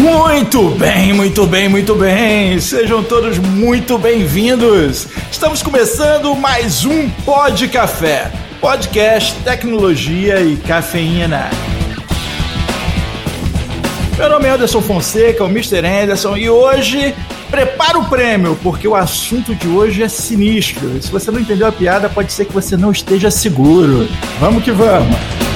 Muito bem, muito bem, muito bem. Sejam todos muito bem-vindos. Estamos começando mais um Pod Café, podcast, tecnologia e cafeína. Meu nome é Anderson Fonseca, o Mr. Anderson, e hoje prepara o prêmio, porque o assunto de hoje é sinistro. Se você não entendeu a piada, pode ser que você não esteja seguro. Vamos que vamos!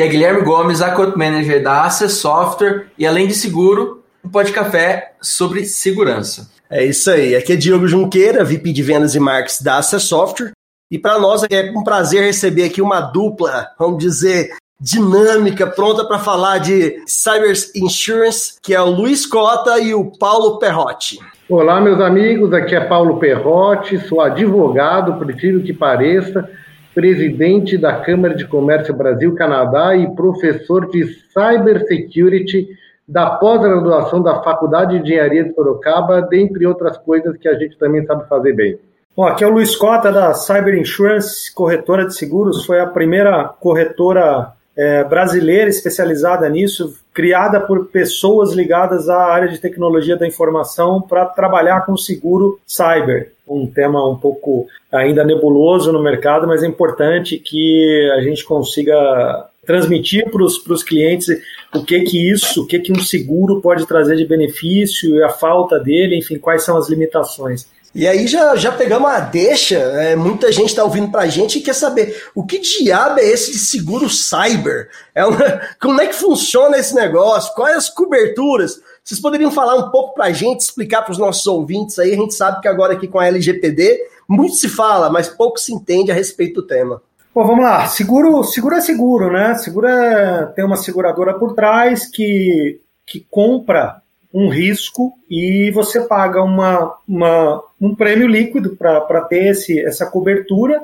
Aqui é Guilherme Gomes, Account Manager da Access Software e além de seguro, um de café sobre segurança. É isso aí. Aqui é Diogo Junqueira, VP de Vendas e Marketing da Access Software. E para nós é um prazer receber aqui uma dupla, vamos dizer, dinâmica, pronta para falar de Cyber Insurance, que é o Luiz Cota e o Paulo Perrotti. Olá, meus amigos, aqui é Paulo Perrotti, sou advogado, prefiro que pareça, presidente da Câmara de Comércio Brasil-Canadá e professor de Cyber Security da pós-graduação da Faculdade de Engenharia de Sorocaba, dentre outras coisas que a gente também sabe fazer bem. Bom, aqui é o Luiz Cota da Cyber Insurance, corretora de seguros, foi a primeira corretora é, brasileira especializada nisso, criada por pessoas ligadas à área de tecnologia da informação para trabalhar com seguro cyber. Um tema um pouco ainda nebuloso no mercado, mas é importante que a gente consiga transmitir para os clientes o que que isso, o que que um seguro pode trazer de benefício e a falta dele, enfim, quais são as limitações. E aí já, já pegamos a deixa, é, muita gente está ouvindo para a gente e quer saber o que diabo é esse de seguro cyber? É uma, como é que funciona esse negócio? Quais as coberturas? Vocês poderiam falar um pouco para a gente, explicar para os nossos ouvintes aí? A gente sabe que agora aqui com a LGPD muito se fala, mas pouco se entende a respeito do tema. Bom, vamos lá. Seguro, seguro é seguro, né? Seguro é, tem uma seguradora por trás que, que compra um risco e você paga uma, uma um prêmio líquido para ter esse, essa cobertura.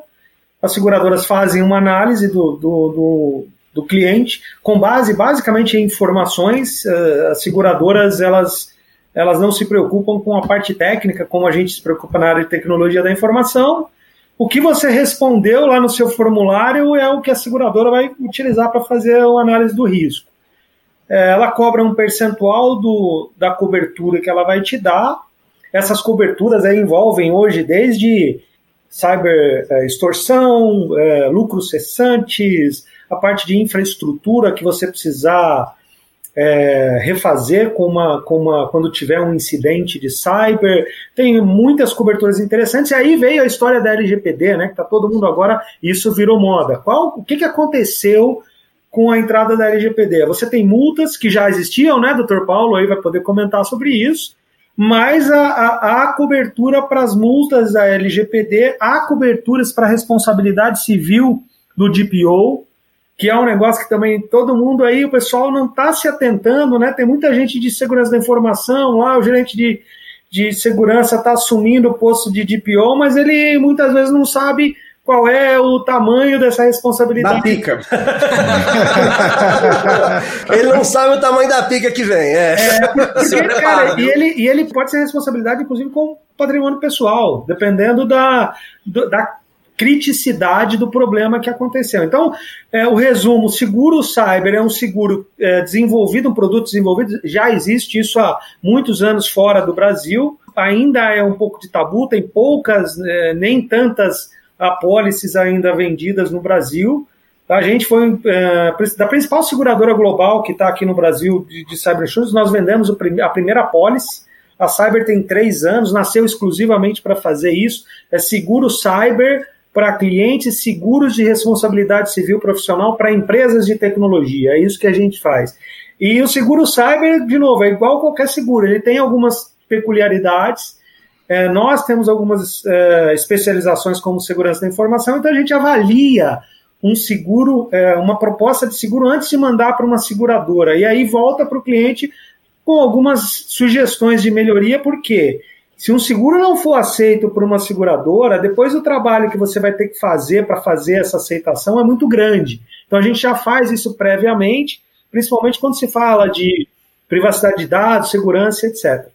As seguradoras fazem uma análise do, do, do, do cliente com base basicamente em informações. Uh, as seguradoras elas, elas não se preocupam com a parte técnica, como a gente se preocupa na área de tecnologia da informação. O que você respondeu lá no seu formulário é o que a seguradora vai utilizar para fazer a análise do risco. É, ela cobra um percentual do, da cobertura que ela vai te dar. Essas coberturas aí envolvem hoje desde cyber é, extorsão, é, lucros cessantes, a parte de infraestrutura que você precisar é, refazer com uma, com uma, quando tiver um incidente de cyber. Tem muitas coberturas interessantes. E aí veio a história da LGPD, né? Que tá todo mundo agora, isso virou moda. Qual, o que, que aconteceu com a entrada da LGPD. Você tem multas que já existiam, né, doutor Paulo aí vai poder comentar sobre isso, mas a, a, a cobertura para as multas da LGPD, há coberturas para responsabilidade civil do DPO, que é um negócio que também todo mundo aí, o pessoal não está se atentando, né? Tem muita gente de segurança da informação lá, o gerente de, de segurança está assumindo o posto de DPO, mas ele muitas vezes não sabe qual é o tamanho dessa responsabilidade. Da pica. ele não sabe o tamanho da pica que vem. É. é porque, cara, e, ele, e ele pode ser responsabilidade, inclusive, com patrimônio pessoal, dependendo da, da criticidade do problema que aconteceu. Então, é, o resumo: seguro cyber é um seguro é, desenvolvido, um produto desenvolvido, já existe isso há muitos anos fora do Brasil. Ainda é um pouco de tabu, tem poucas, é, nem tantas apólices ainda vendidas no Brasil. A gente foi é, da principal seguradora global que está aqui no Brasil de, de Cyber nós vendemos a primeira apólice. A Cyber tem três anos, nasceu exclusivamente para fazer isso. É seguro cyber para clientes, seguros de responsabilidade civil profissional para empresas de tecnologia. É isso que a gente faz. E o seguro cyber, de novo, é igual qualquer seguro, ele tem algumas peculiaridades é, nós temos algumas é, especializações como segurança da informação, então a gente avalia um seguro, é, uma proposta de seguro antes de mandar para uma seguradora. E aí volta para o cliente com algumas sugestões de melhoria, porque se um seguro não for aceito por uma seguradora, depois o trabalho que você vai ter que fazer para fazer essa aceitação é muito grande. Então a gente já faz isso previamente, principalmente quando se fala de privacidade de dados, segurança, etc.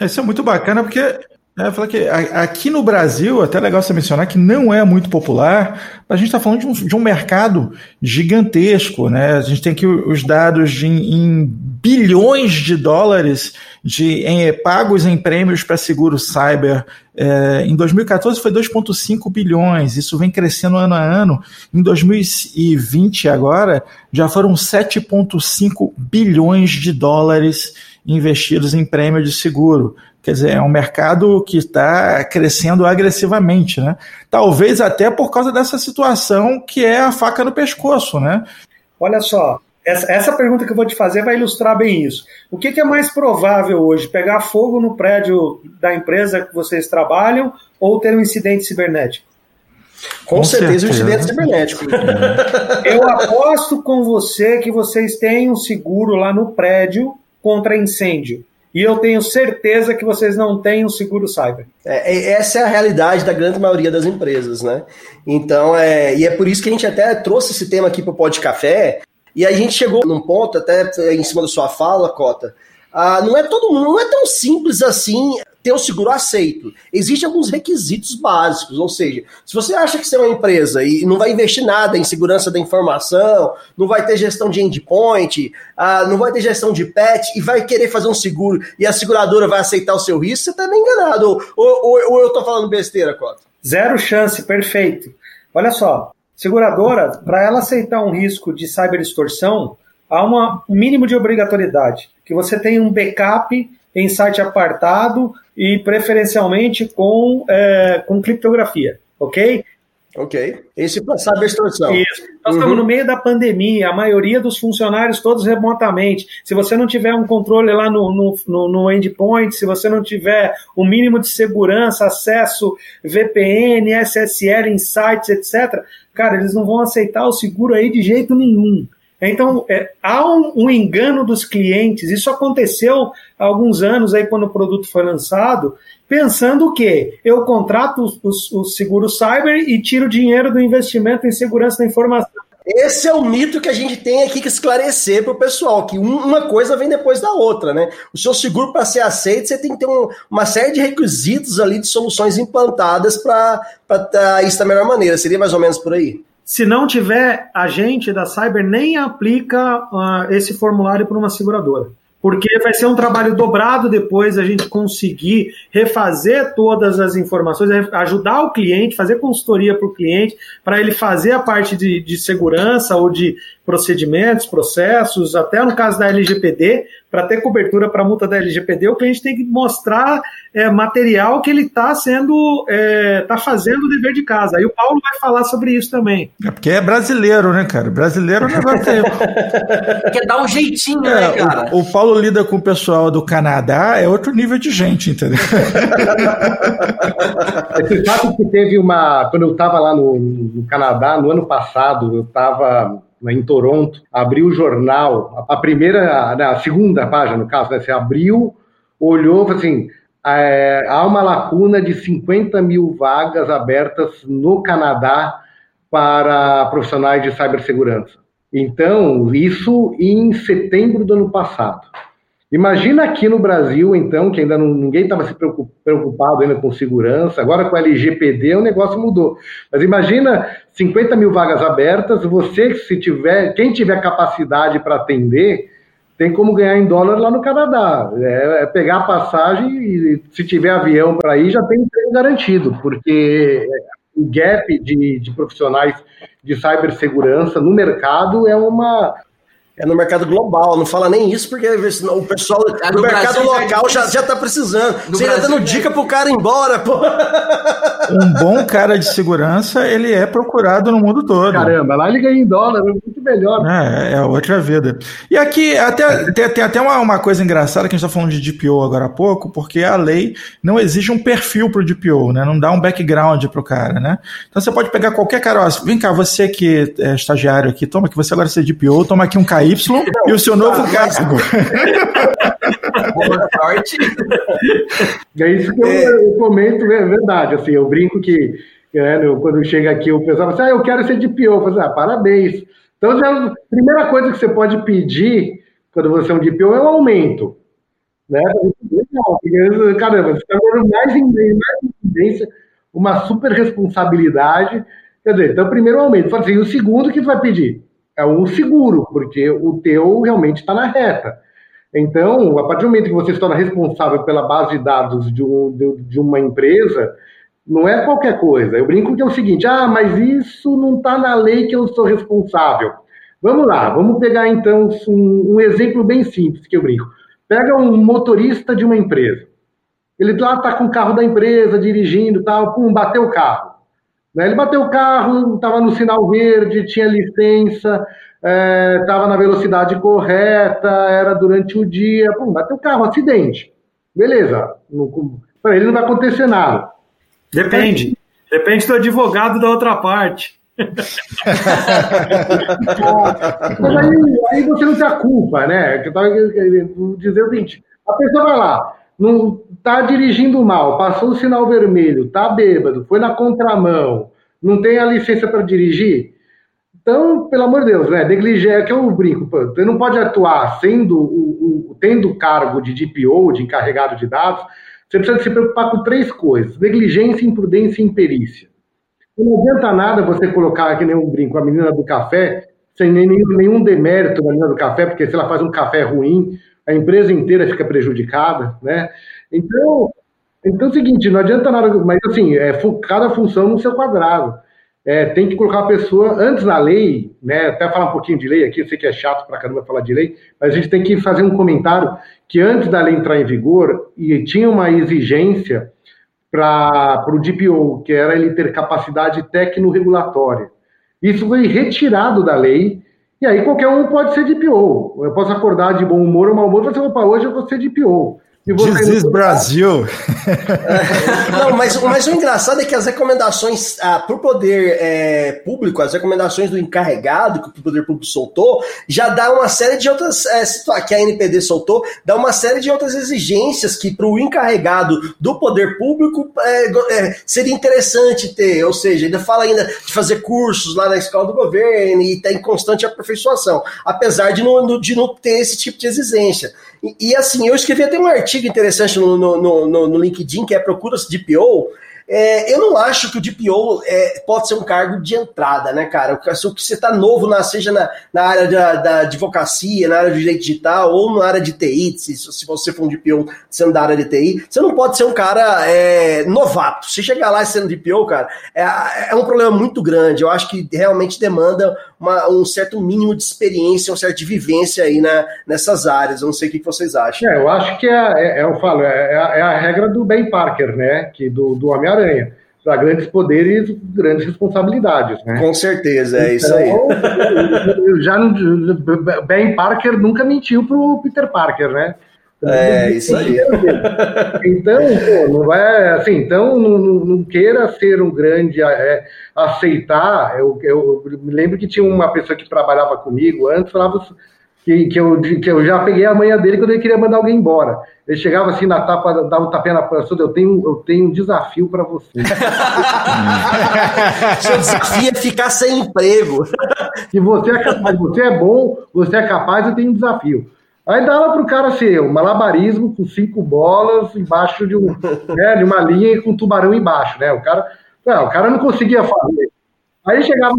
Isso é muito bacana porque É, falar que aqui no Brasil, até legal você mencionar que não é muito popular, a gente está falando de um, de um, mercado gigantesco, né? A gente tem aqui os dados de, em bilhões de dólares de em, pagos em prêmios para seguro cyber. É, em 2014 foi 2,5 bilhões, isso vem crescendo ano a ano. Em 2020, agora, já foram 7,5 bilhões de dólares investidos em prêmio de seguro. Quer dizer, é um mercado que está crescendo agressivamente, né? Talvez até por causa dessa situação que é a faca no pescoço, né? Olha só, essa, essa pergunta que eu vou te fazer vai ilustrar bem isso. O que, que é mais provável hoje? Pegar fogo no prédio da empresa que vocês trabalham ou ter um incidente cibernético? Com, com certeza, certeza, um incidente cibernético. Eu aposto com você que vocês têm um seguro lá no prédio contra incêndio. E eu tenho certeza que vocês não têm um seguro cyber. É, é, essa é a realidade da grande maioria das empresas, né? Então, é, e é por isso que a gente até trouxe esse tema aqui para o Pó de Café. E a gente chegou num ponto, até em cima da sua fala, Cota. Ah, não é todo mundo, não é tão simples assim ter o seguro aceito. Existem alguns requisitos básicos, ou seja, se você acha que você é uma empresa e não vai investir nada em segurança da informação, não vai ter gestão de endpoint, ah, não vai ter gestão de patch e vai querer fazer um seguro e a seguradora vai aceitar o seu risco, você está bem enganado. Ou, ou, ou eu estou falando besteira, Cota? Zero chance, perfeito. Olha só, seguradora, para ela aceitar um risco de cyberextorsão, há uma, um mínimo de obrigatoriedade, que você tenha um backup em site apartado e preferencialmente com, é, com criptografia, ok? Ok. Esse para saber extorsão. Isso. Nós uhum. estamos no meio da pandemia, a maioria dos funcionários todos remotamente. Se você não tiver um controle lá no, no, no, no endpoint, se você não tiver o um mínimo de segurança, acesso VPN, SSL em sites, etc., cara, eles não vão aceitar o seguro aí de jeito nenhum. Então, é, há um, um, engano dos clientes. Isso aconteceu alguns anos aí quando o produto foi lançado, pensando que eu contrato os seguros cyber e tiro dinheiro do investimento em segurança da informação. Esse é o mito que a gente tem aqui que esclarecer para o pessoal, que uma coisa vem depois da outra, né? O seu seguro, para ser aceito, você tem que ter um, uma série de requisitos ali de soluções implantadas para isso da melhor maneira. Seria mais ou menos por aí? Se não tiver agente da Cyber, nem aplica uh, esse formulário para uma seguradora. Porque vai ser um trabalho dobrado depois a gente conseguir refazer todas as informações, ajudar o cliente, fazer consultoria para o cliente, para ele fazer a parte de, de segurança ou de procedimentos, processos, até no caso da LGPD, para ter cobertura para a multa da LGPD, o cliente tem que mostrar é, material que ele está sendo, está é, tá fazendo o dever de casa. Aí o Paulo vai falar sobre isso também. É porque é brasileiro, né, cara? Brasileiro não vai ter. Quer dar um jeitinho, é, né, cara? O, o, Paulo lida com o pessoal do Canadá, é outro nível de gente, entendeu? Você sabe que teve uma. Quando eu estava lá no, no Canadá, no ano passado, eu estava né, em Toronto, abriu o jornal, a primeira, a segunda página, no caso, né, você abriu, olhou, assim, é, há uma lacuna de 50 mil vagas abertas no Canadá para profissionais de cibersegurança. Então, isso em setembro do ano passado. Imagina aqui no Brasil, então, que ainda não, ninguém estava se preocupado ainda com segurança, agora com a LGPD o negócio mudou. Mas imagina 50 mil vagas abertas, você, se tiver, quem tiver capacidade para atender, tem como ganhar em dólar lá no Canadá. É, é pegar a passagem e se tiver avião para ir, já tem emprego garantido, porque o gap de, de profissionais de cibersegurança no mercado é uma é no mercado global, não fala nem isso, porque o pessoal do mercado Brasil local já, já tá precisando. Você ainda dando dica pro cara ir embora, pô. Um bom cara de segurança, ele é procurado no mundo todo. Caramba, lá ele ganha em dólar, é muito melhor. É, é outra vida. E aqui, até, tem, tem até uma, uma coisa engraçada que a gente tá falando de DPO agora há pouco, porque a lei não exige um perfil pro DPO, né? Não dá um background pro cara, né? Então você pode pegar qualquer cara, ó, vem cá, você que é estagiário aqui, toma aqui, você agora ser DPO, toma aqui um KY e o seu novo cargo. Boa sorte. É isso que eu, é. eu comento, é verdade. Assim, eu brinco que né, quando chega aqui o pessoal fala assim, ah, eu quero ser DPO. Eu falo assim, ah, parabéns. Então, a primeira coisa que você pode pedir quando você é um DPO é um aumento. Né? Caramba, você está dando mais em mais incidência, uma super responsabilidade. Quer dizer, então, primeiro aumento. Assim, o segundo que tu vai pedir? É o seguro, porque o teu realmente está na reta. Então, a partir do momento que você se torna responsável pela base de dados de, um, de, de uma empresa, não é qualquer coisa. Eu brinco que é o seguinte: ah, mas isso não está na lei que eu sou responsável. Vamos lá, vamos pegar então um, um, exemplo bem simples que eu brinco. Pega um motorista de uma empresa. Ele lá está com o carro da empresa, dirigindo, tal, pum, bateu o carro. Né? Ele bateu o carro, estava no sinal verde, tinha licença, estava é, na velocidade correta, era durante o dia, pum, bateu o carro, acidente. Beleza, para ele não vai acontecer nada. Depende. Depende do advogado da outra parte. Mas aí, aí, você não tem a culpa, né? Dizer o seguinte: a pessoa vai lá, não tá dirigindo mal, passou o sinal vermelho, tá bêbado, foi na contramão, não tem a licença para dirigir. Então, pelo amor de Deus, né? Negligência, é que eu brinco, você não pode atuar sendo o, o, tendo cargo de DPO, de encarregado de dados, você precisa se preocupar com três coisas: negligência, imprudência e imperícia. Não adianta nada você colocar aqui nem um brinco a menina do café, sem nenhum, nenhum demérito na menina do café, porque se ela faz um café ruim, a empresa inteira fica prejudicada, né? Então, então é o seguinte, não adianta nada, mas assim, é cada função no seu quadrado. É, tem que colocar a pessoa antes na lei, né? Até falar um pouquinho de lei aqui, eu sei que é chato pra caramba falar de lei, mas a gente tem que fazer um comentário que antes da lei entrar em vigor, e tinha uma exigência para o DPO, que era ele ter capacidade tecno-regulatória. Isso foi retirado da lei, e aí qualquer um pode ser DPO. Eu posso acordar de bom humor ou mau humor e falar assim, opa, hoje eu vou ser DPO. Diz Brasil. É, não, mas, mas o engraçado é que as recomendações ah, para o poder é, público, as recomendações do encarregado que o poder público soltou, já dá uma série de outras é, que a NPD soltou, dá uma série de outras exigências que para o encarregado do poder público é, é, seria interessante ter. Ou seja, ainda fala ainda de fazer cursos lá na escola do governo e está em constante aperfeiçoação, apesar de não, de não ter esse tipo de exigência. E, e, assim, eu escrevi até um artigo interessante no, no, no, no LinkedIn, que é Procura-se de PO, é, eu não acho que o DPO é, pode ser um cargo de entrada, né, cara? Se você está novo, na, seja na, na área da, da, advocacia, na área do direito digital ou na área de TI, se, se você for um DPO sendo da área de TI, você não pode ser um cara é, novato. Se chegar lá sendo DPO, cara, é, é um problema muito grande. Eu acho que realmente demanda uma, um certo mínimo de experiência, um certo de vivência aí na, nessas áreas. Eu não sei o que vocês acham. É, eu acho que é, é, eu falo, é, a regra do Ben Parker, né? Que do, do Homem-Aranha. Para grandes poderes, grandes responsabilidades, né? Com certeza, é então, isso aí. Já Ben Parker nunca mentiu pro Peter Parker, né? É, isso aí. Então, pô, não vai assim, então não, não, queira ser um grande é, aceitar. Eu, eu me lembro que tinha uma pessoa que trabalhava comigo antes, falava que, que, eu, que eu já peguei a manhã dele quando ele queria mandar alguém embora. Ele chegava assim na tapa, dava um tapinha na pessoa, eu tenho, eu tenho um desafio para você. Seu desafio é ficar sem emprego. Se você é capaz, você é bom, você é capaz, eu tenho um desafio. Aí dava para o cara ser um malabarismo com cinco bolas embaixo de, um, né, de uma linha e com um tubarão embaixo, né? O cara, não, o cara não conseguia fazer. Aí chegava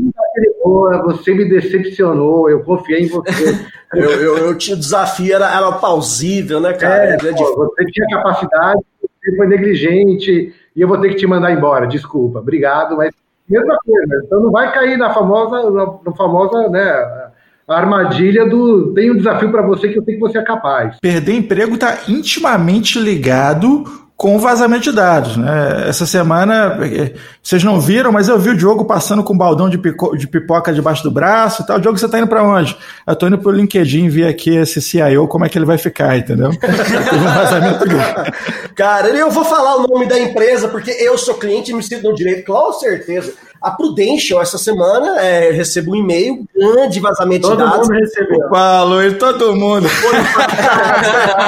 você me decepcionou, eu confiei em você. eu, eu, eu, tinha o desafio, era, era plausível, né, cara? É, pô, você tinha capacidade, você foi negligente, e eu vou ter que te mandar embora, desculpa, obrigado, mas mesma coisa, então não vai cair na famosa, na, na famosa, né, a armadilha do tem um desafio para você que eu sei que você é capaz. Perder emprego está intimamente ligado com vazamento de dados. Né? Essa semana, eh, vocês não viram, mas eu vi o Diogo passando com um baldão de, pico, de pipoca debaixo do braço e tal. Diogo, você está indo para onde? Eu tô indo pro LinkedIn ver aqui esse CIO, como é que ele vai ficar, entendeu? Teve um vazamento Cara, eu vou falar o nome da empresa, porque eu sou cliente e me sinto no direito, com certeza. A Prudential, essa semana, é, recebo um e-mail, grande vazamento todo de dados. Todo mundo recebeu. Luiz, todo mundo.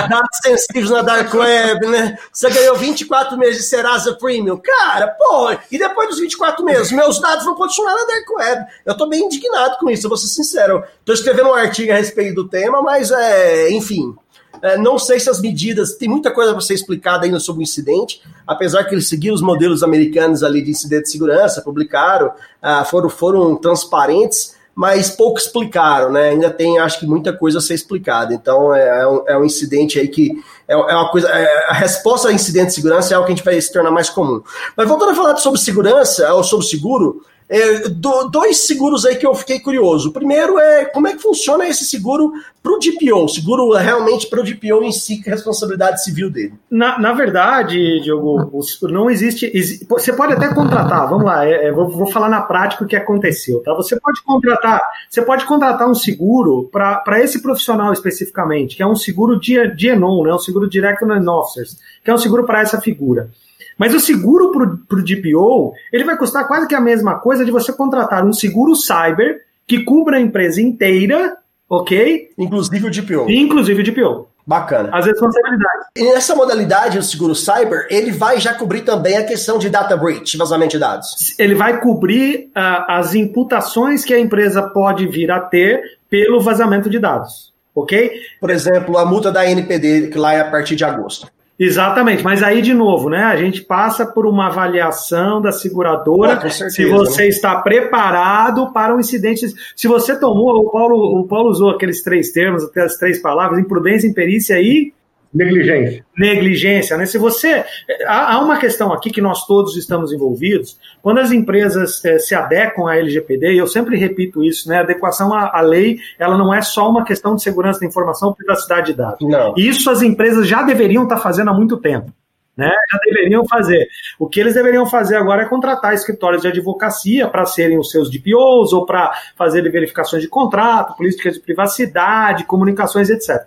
dados sensitivos na Dark Web, né? Você ganhou 24 meses de Serasa Premium. Cara, pô, e depois dos 24 meses, meus dados vão continuar na Dark Web. Eu tô bem indignado com isso, eu vou ser sincero. Tô escrevendo um artigo a respeito do tema, mas, é, enfim... É, não sei se as medidas, tem muita coisa para ser explicada ainda sobre o incidente, apesar que eles seguiram os modelos americanos ali de incidente de segurança, publicaram, ah, foram, foram transparentes, mas pouco explicaram, né? Ainda tem, acho que, muita coisa a ser explicada. Então, é, é, um, é um, incidente aí que é, é uma coisa. É, a resposta a incidente de segurança é algo que a gente vai se tornar mais comum. Mas voltando a falar sobre segurança, ou sobre seguro, é, do, dois seguros aí que eu fiquei curioso. O primeiro é como é que funciona esse seguro para o DPO, seguro realmente para o DPO em si, que é a responsabilidade civil dele. Na, na verdade, Diogo, não existe. Você pode até contratar, vamos lá, é, é, vou, vou, falar na prática o que aconteceu. Tá? Você pode contratar, você pode contratar um seguro para esse profissional especificamente, que é um seguro de, de ENON, né, um seguro Direct Non Officers, que é um seguro para essa figura. Mas o seguro para o DPO, ele vai custar quase que a mesma coisa de você contratar um seguro cyber que cubra a empresa inteira, ok? Inclusive o DPO. Inclusive o DPO. Bacana. As responsabilidades. E nessa modalidade, o seguro cyber, ele vai já cobrir também a questão de data breach, vazamento de dados. Ele vai cobrir uh, as imputações que a empresa pode vir a ter pelo vazamento de dados, ok? Por exemplo, a multa da NPD, que lá é a partir de agosto. Exatamente, mas aí de novo, né? A gente passa por uma avaliação da seguradora ah, certeza, se você né? está preparado para um incidente. Se você tomou, o Paulo, o Paulo usou aqueles três termos, aquelas três palavras, imprudência, imperícia e Negligência. Negligência, né? Se você. Há, há, uma questão aqui que nós todos estamos envolvidos. Quando as empresas é, se adequam à LGPD, e eu sempre repito isso, né? A adequação à, à, lei, ela não é só uma questão de segurança da informação, privacidade de dados. Não. Isso as empresas já deveriam estar fazendo há muito tempo. Né, já deveriam fazer. O que eles deveriam fazer agora é contratar escritórios de advocacia para serem os seus DPOs ou para fazer verificações de contrato, políticas de privacidade, comunicações, etc.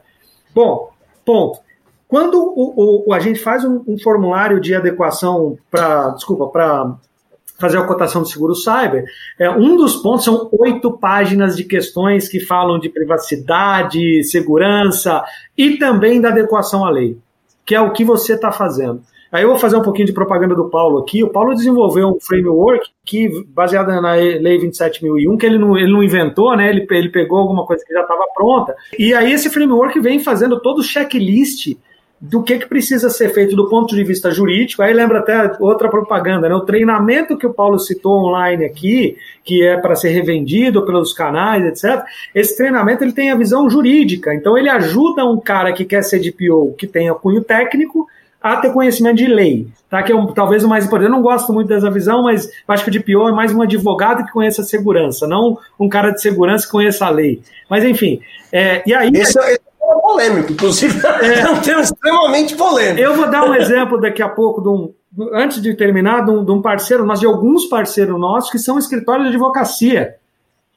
Bom, ponto. Quando o, o, a gente faz um, um formulário de adequação para, desculpa, para fazer a cotação do seguro cyber, é, um dos pontos são oito páginas de questões que falam de privacidade, segurança e também da adequação à lei, que é o que você está fazendo. Aí eu vou fazer um pouquinho de propaganda do Paulo aqui. O Paulo desenvolveu um framework que, baseado na Lei 27.001, que ele não, ele não inventou, né? Ele, ele pegou alguma coisa que já estava pronta. E aí esse framework vem fazendo todo o checklist do que, que precisa ser feito do ponto de vista jurídico. Aí lembra até outra propaganda, né? O treinamento que o Paulo citou online aqui, que é para ser revendido pelos canais, etc. Esse treinamento ele tem a visão jurídica. Então ele ajuda um cara que quer ser DPO, que tenha cunho técnico, a ter conhecimento de lei, tá? Que é um, talvez o mais importante. Eu não gosto muito dessa visão, mas acho que o DPO é mais um advogado que conheça a segurança, não um cara de segurança que conheça a lei. Mas enfim, é, e aí. Esse, é polêmico, inclusive é, é um tema extremamente polêmico. Eu vou dar um exemplo daqui a pouco, de um, antes de terminar, de um, de um, parceiro, mas de alguns parceiros nossos que são escritórios de advocacia,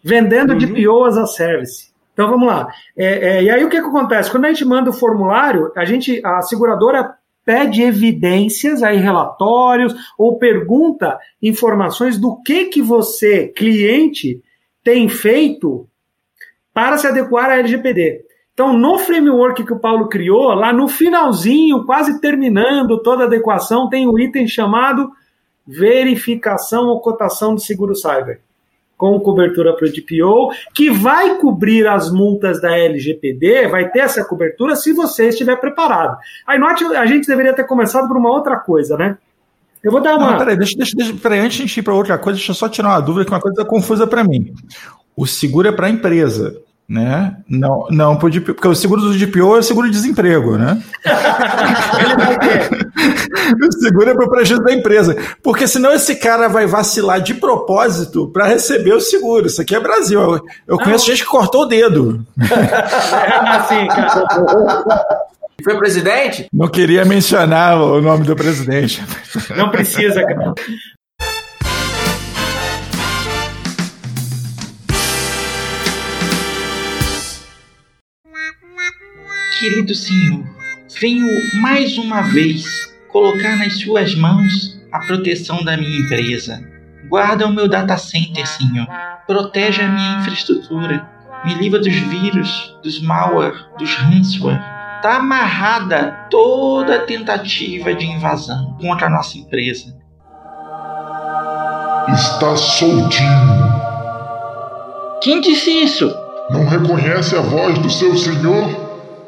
vendendo uhum. de POs a service. Então vamos lá. É, é, e aí o que, que acontece? Quando a gente manda o formulário, a gente, a seguradora pede evidências aí relatórios ou pergunta informações do que que você cliente tem feito para se adequar à LGPD. Então, no framework que o Paulo criou, lá no finalzinho, quase terminando toda a adequação, tem um item chamado verificação ou cotação de seguro cyber, com cobertura para o DPO, que vai cobrir as multas da LGPD, vai ter essa cobertura se você estiver preparado. Aí note, a gente deveria ter começado por uma outra coisa, né? Eu vou dar uma. Não, peraí, deixa, deixa, deixa, peraí, antes de ir para outra coisa, deixa eu só tirar uma dúvida, que é uma coisa confusa para mim. O seguro é para a empresa né? Não, não porque o seguro do DPO é o seguro de desemprego, né? o seguro é para o prejuízo da empresa, porque senão esse cara vai vacilar de propósito para receber o seguro. Isso aqui é Brasil. Eu, eu conheço gente que cortou o dedo. É assim, cara. Foi presidente? Não queria mencionar o nome do presidente. Não precisa, cara. Querido Senhor, venho mais uma vez colocar nas Suas mãos a proteção da minha empresa. Guarda o meu data center, Senhor. Protege a minha infraestrutura. Me livra dos vírus, dos malware, dos ransomware. Está amarrada toda tentativa de invasão contra a nossa empresa. Está soltinho. Quem disse isso? Não reconhece a voz do seu senhor?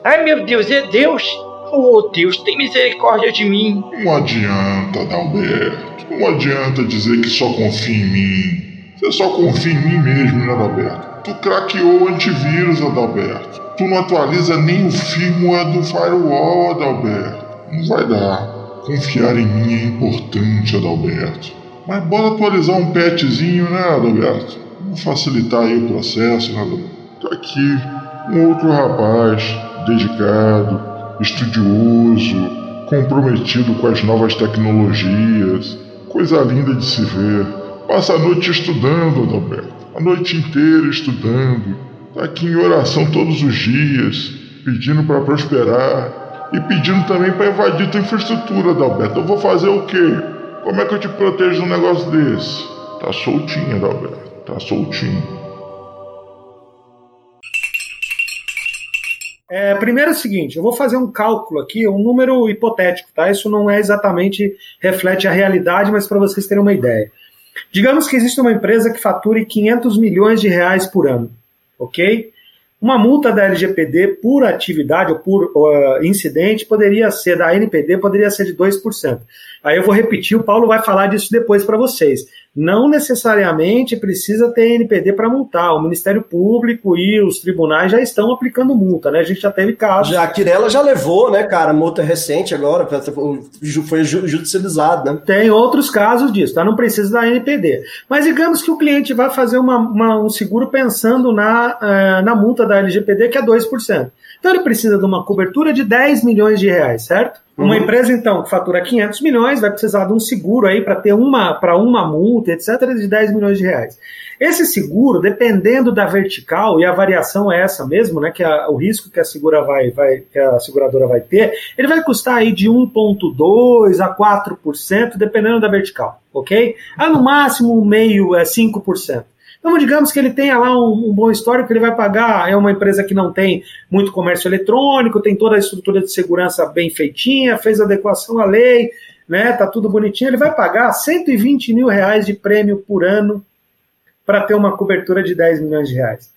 Ai meu Deus, é Deus! Oh Deus, tem misericórdia de mim! Não adianta, Adalberto. Não adianta dizer que só confia em mim. Você só confia em mim mesmo, né, Adalberto? Tu craqueou o antivírus, Adalberto. Tu não atualiza nem o firmware do firewall, Adalberto. Não vai dar. Confiar em mim é importante, Adalberto. Mas bora atualizar um patchzinho, né, Adalberto? Vamos facilitar aí o processo, né, Adalberto? Tá aqui um outro rapaz, dedicado, estudioso, comprometido com as novas tecnologias. Coisa linda de se ver. Passa a noite estudando, Adalberto. A noite inteira estudando. Tá aqui em oração todos os dias, pedindo para prosperar e pedindo também para invadir tua infraestrutura, Adalberto. Eu vou fazer o quê? Como é que eu te protejo de um negócio desse? Tá soltinho, Adalberto. Tá soltinho. É, primeiro é o seguinte, eu vou fazer um cálculo aqui, um número hipotético, tá? Isso não é exatamente reflete a realidade, mas para vocês terem uma ideia. Digamos que existe uma empresa que fature 500 milhões de reais por ano, ok? Uma multa da LGPD por atividade ou por uh, incidente poderia ser, da NPD, poderia ser de 2%. Aí eu vou repetir, o Paulo vai falar disso depois para vocês não necessariamente precisa ter NPD para multar. O Ministério Público e os tribunais já estão aplicando multa, né? A gente já teve casos. Já, a Quirela já levou, né, cara, multa recente agora, foi judicializado, né? Tem outros casos disso, tá? Não precisa da NPD. Mas digamos que o cliente vai fazer uma, uma, um seguro pensando na, uh, na multa da LGPD, que é 2%. Então ele precisa de uma cobertura de 10 milhões de reais, certo? Uhum. Uma empresa, então, que fatura 500 milhões, vai precisar de um seguro aí para ter uma para uma multa, etc., de 10 milhões de reais. Esse seguro, dependendo da vertical, e a variação é essa mesmo, né? Que a, o risco que a, segura vai, vai, que a seguradora vai ter, ele vai custar aí de 1,2% a 4%, dependendo da vertical, ok? Ah, no máximo meio é 5%. Então, digamos que ele tenha lá um, um, bom histórico, ele vai pagar, é uma empresa que não tem muito comércio eletrônico, tem toda a estrutura de segurança bem feitinha, fez adequação à lei, né, tá tudo bonitinho, ele vai pagar 120 mil reais de prêmio por ano para ter uma cobertura de 10 milhões de reais.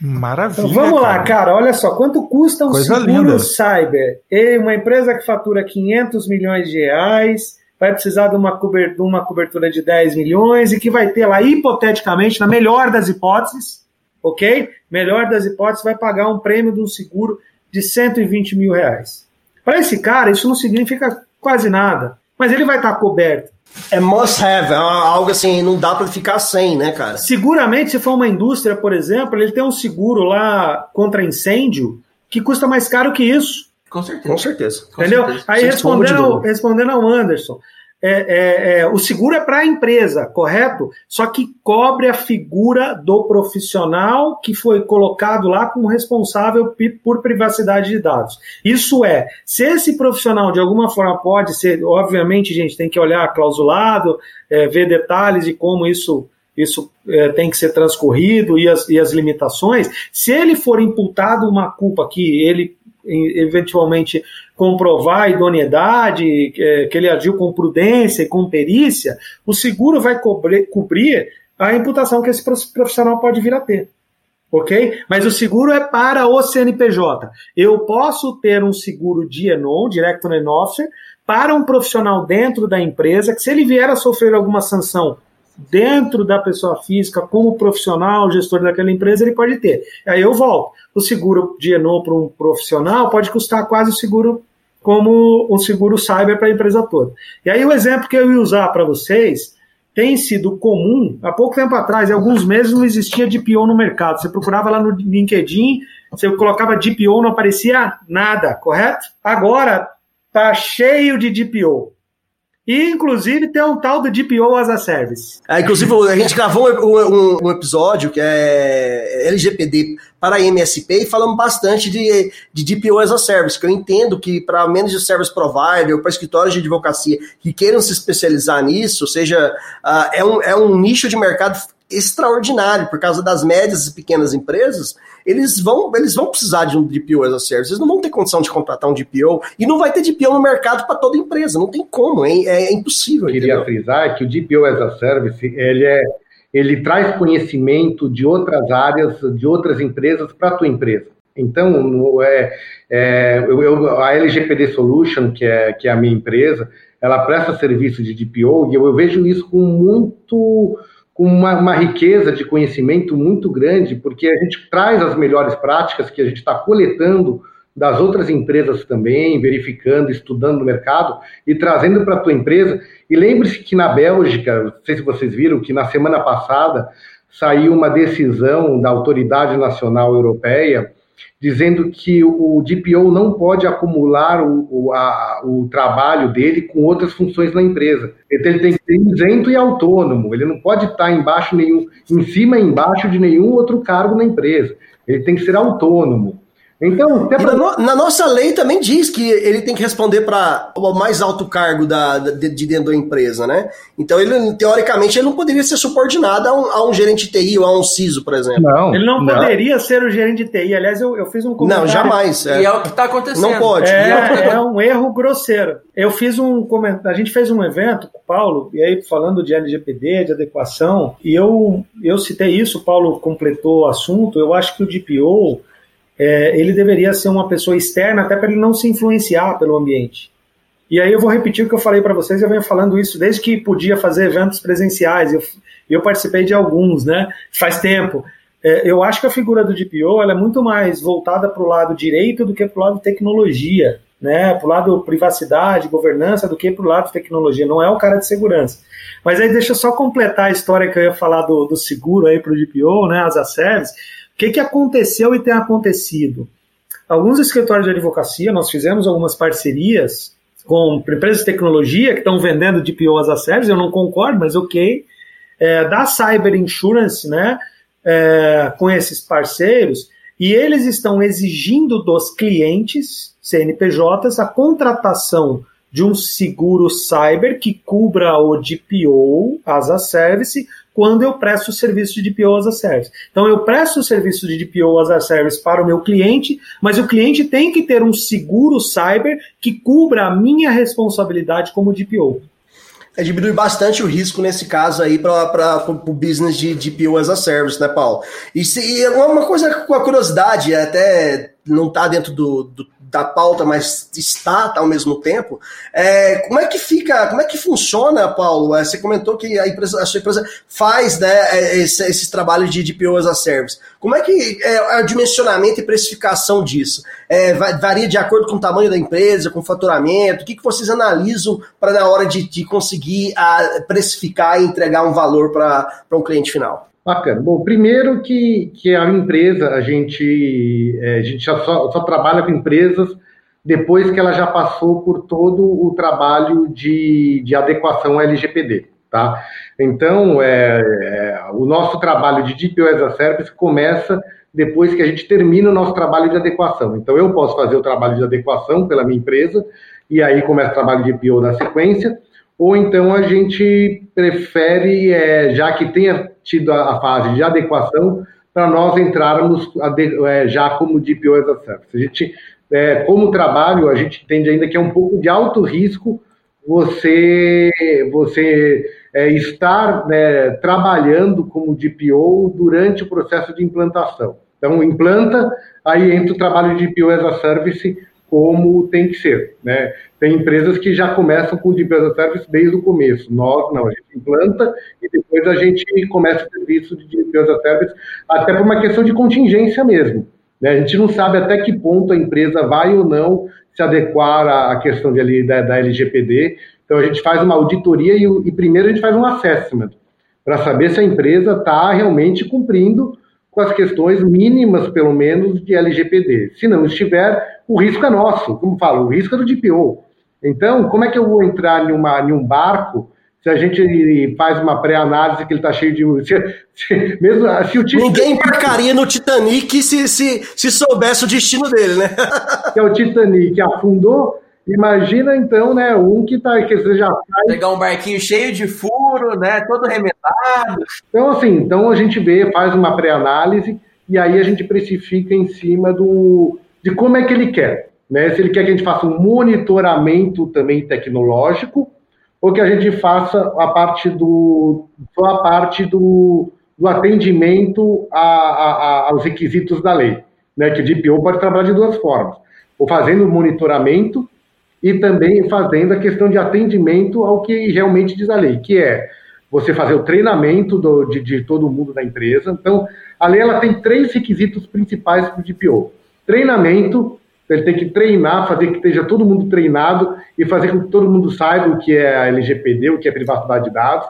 Maravilha. Então, vamos cara. lá, cara, olha só, quanto custa um Coisa seguro linda. cyber? E uma empresa que fatura 500 milhões de reais vai precisar de uma, cobertura, uma cobertura de 10 milhões e que vai ter lá, hipoteticamente, na melhor das hipóteses, ok? Melhor das hipóteses, vai pagar um prêmio de um seguro de 120 mil reais. Para esse cara, isso não significa quase nada, mas ele vai estar coberto. É must have, é algo assim, não dá para ficar sem, né, cara? Seguramente, se for uma indústria, por exemplo, ele tem um seguro lá contra incêndio que custa mais caro que isso. Com certeza. Com certeza. Entendeu? Com certeza. Aí respondendo ao, respondendo ao Anderson, é, é, é, o seguro é para a empresa, correto? Só que cobre a figura do profissional que foi colocado lá como responsável por privacidade de dados. Isso é, se esse profissional de alguma forma pode ser, obviamente, gente, tem que olhar clausulado, é, ver detalhes de como isso isso é, tem que ser transcorrido e as, e as limitações. Se ele for imputado uma culpa que ele eventualmente comprovar a idoneidade, que ele agiu com prudência e com perícia, o seguro vai cobrir, a imputação que esse profissional pode vir a ter. Ok? Mas o seguro é para o CNPJ. Eu posso ter um seguro de ENON, Direct on Officer, para um profissional dentro da empresa, que se ele vier a sofrer alguma sanção dentro da pessoa física, como profissional, gestor daquela empresa, ele pode ter. Aí eu volto. O seguro de Enon para um profissional pode custar quase o seguro como um seguro cyber para a empresa toda. E aí o exemplo que eu ia usar para vocês tem sido comum. Há pouco tempo atrás, alguns meses, não existia DPO no mercado. Você procurava lá no LinkedIn, você colocava DPO, não aparecia nada, correto? Agora tá cheio de DPO. E, inclusive, tem um tal do DPO as a Service. É, inclusive, a gente gravou um, um, um, episódio que é LGPD para MSP e falamos bastante de, de DPO as a Service, que eu entendo que para de service provider, para escritórios de advocacia que queiram se especializar nisso, ou seja, uh, é, um, é um nicho de mercado extraordinário por causa das médias e pequenas empresas, eles vão, eles vão precisar de um DPO as a service, eles não vão ter condição de contratar um DPO e não vai ter DPO no mercado para toda empresa, não tem como, é, é impossível. Eu queria entendeu? frisar que o DPO as a service, ele é ele traz conhecimento de outras áreas, de outras empresas para a tua empresa. Então, é, é, eu, a LGPD Solution, que é, que é a minha empresa, ela presta serviço de DPO e eu, eu vejo isso com muito com uma, uma, riqueza de conhecimento muito grande, porque a gente traz as melhores práticas que a gente está coletando das outras empresas também, verificando, estudando no mercado e trazendo para a tua empresa. E lembre-se que na Bélgica, não sei se vocês viram, que na semana passada saiu uma decisão da Autoridade Nacional Europeia dizendo que o DPO não pode acumular o, o, a, o trabalho dele com outras funções na empresa. Ele tem que ser isento e autônomo. Ele não pode estar embaixo nenhum, em cima e embaixo de nenhum outro cargo na empresa. Ele tem que ser autônomo. Então, pra... na, no, na, nossa lei também diz que ele tem que responder para o mais alto cargo da, de, de, dentro da empresa, né? Então, ele, teoricamente, ele não poderia ser subordinado a um, a um, gerente de TI ou a um CISO, por exemplo. Não. Ele não, não. poderia ser o gerente de TI. Aliás, eu, eu fiz um comentário. Não, jamais. É. E é o que está acontecendo. Não pode. É, é, um erro grosseiro. Eu fiz um comentário. A gente fez um evento com o Paulo, e aí falando de LGPD, de adequação, e eu, eu citei isso, o Paulo completou o assunto. Eu acho que o DPO é, ele deveria ser uma pessoa externa, até para ele não se influenciar pelo ambiente. E aí eu vou repetir o que eu falei para vocês, eu venho falando isso desde que podia fazer eventos presenciais, eu, eu participei de alguns, né? Faz tempo. É, eu acho que a figura do DPO é muito mais voltada para o lado direito do que para o lado tecnologia, né? Para o lado privacidade, governança, do que para o lado tecnologia. Não é o cara de segurança. Mas aí deixa eu só completar a história que eu ia falar do, do seguro aí para o DPO, né? As a. O que, que aconteceu e tem acontecido? Alguns escritórios de advocacia, nós fizemos algumas parcerias com empresas de tecnologia que estão vendendo DPO as a service, eu não concordo, mas ok. É, da Cyber Insurance, né, é, com esses parceiros, e eles estão exigindo dos clientes, CNPJs, a contratação de um seguro cyber que cubra o DPO as a service quando eu presto o serviço de DPO as a service. Então eu presto o serviço de DPO as a service para o meu cliente, mas o cliente tem que ter um seguro cyber que cubra a minha responsabilidade como DPO. É, diminui bastante o risco nesse caso aí para o business de DPO as a service, né, Paulo? E, se, e uma coisa com a curiosidade, até não está dentro do, do da pauta, mas está ao mesmo tempo. É, como é que fica, como é que funciona, Paulo? É, você comentou que a, empresa, a sua empresa faz né, é, esse, esses trabalhos de DPO as a service. Como é que é, é o dimensionamento e precificação disso? É, varia de acordo com o tamanho da empresa, com o faturamento? O que, que vocês analisam para na hora de, de conseguir a, precificar e entregar um valor para um cliente final? Bacana. Bom, primeiro que, que a empresa, a gente, é, a gente só, só trabalha com empresas depois que ela já passou por todo o trabalho de, de adequação LGPD, tá? Então, é, é, o nosso trabalho de DPO as a Service começa depois que a gente termina o nosso trabalho de adequação. Então, eu posso fazer o trabalho de adequação pela minha empresa, e aí começa o trabalho de DPO na sequência, ou então a gente prefere, é, já que tenha tido a, fase de adequação para nós entrarmos é, já como DPO as a Service. A gente, é, como trabalho, a gente entende ainda que é um pouco de alto risco você, você é, estar né, trabalhando como DPO durante o processo de implantação. Então, implanta, aí entra o trabalho de DPO as a Service como tem que ser. Né? Tem empresas que já começam com o Deep Service desde o começo. Nós, não, a gente implanta e depois a gente começa o serviço de Deep Service, até por uma questão de contingência mesmo. Né? A gente não sabe até que ponto a empresa vai ou não se adequar à questão de, da, da LGPD. Então a gente faz uma auditoria e, e primeiro a gente faz um assessment para saber se a empresa está realmente cumprindo com as questões mínimas, pelo menos, de LGPD. Se não estiver, o risco é nosso, como falo, o risco é do DPO. Então, como é que eu vou entrar em, uma, em um barco se a gente faz uma pré-análise que ele está cheio de. Se, se, mesmo, se o Titanic, Ninguém embarcaria no Titanic se, se, se soubesse o destino dele, né? que é o Titanic afundou, Imagina então, né, um que tá que você já faz... pegar um barquinho cheio de furo, né, todo remendado. Então assim, então a gente vê, faz uma pré-análise e aí a gente precifica em cima do de como é que ele quer, né? Se ele quer que a gente faça um monitoramento também tecnológico ou que a gente faça a parte do só a parte do, do atendimento a, a, a, aos requisitos da lei. né, que o DPO pode trabalhar de duas formas, ou fazendo monitoramento e também fazendo a questão de atendimento ao que realmente diz a lei, que é você fazer o treinamento do, de, de, todo mundo da empresa. Então, a lei ela tem três requisitos principais para o DPO. Treinamento, ele tem que treinar, fazer que esteja todo mundo treinado e fazer com que todo mundo saiba o que é a LGPD, o que é privacidade de dados.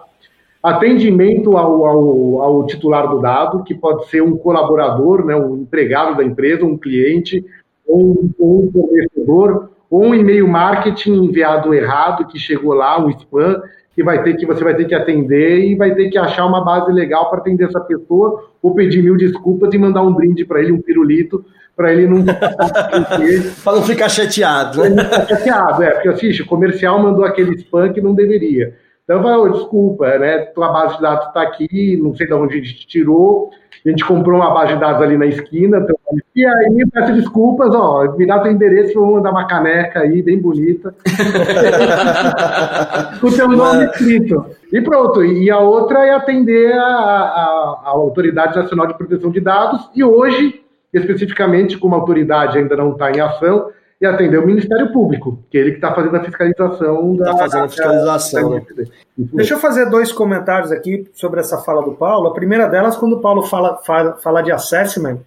Atendimento ao, ao, ao titular do dado, que pode ser um colaborador, né, um empregado da empresa, um cliente, ou ou um fornecedor, ou um e-mail marketing enviado errado que chegou lá, um spam, que vai ter que você vai ter que atender e vai ter que achar uma base legal para atender essa pessoa ou pedir mil desculpas e mandar um brinde para ele, um pirulito, para ele não para não ficar chateado, né? Não ficar chateado, é, porque assiste, o comercial mandou aquele spam que não deveria. Então, oh, desculpa, né? Tua base de dados está aqui, não sei de onde a gente tirou, a gente comprou uma base de dados ali na esquina. Então, e aí, peço desculpas, ó, me dá teu endereço, vou mandar uma caneca aí, bem bonita. com o teu nome escrito. E pronto. E a outra é atender a, a, a Autoridade Nacional de Proteção de Dados. E hoje, especificamente, como a autoridade ainda não está em ação, e atender o Ministério Público, que é ele que está fazendo a fiscalização da. Está fazendo a fiscalização, da, né? Deixa eu fazer dois comentários aqui sobre essa fala do Paulo. A primeira delas, quando o Paulo fala, fala, fala de assessment,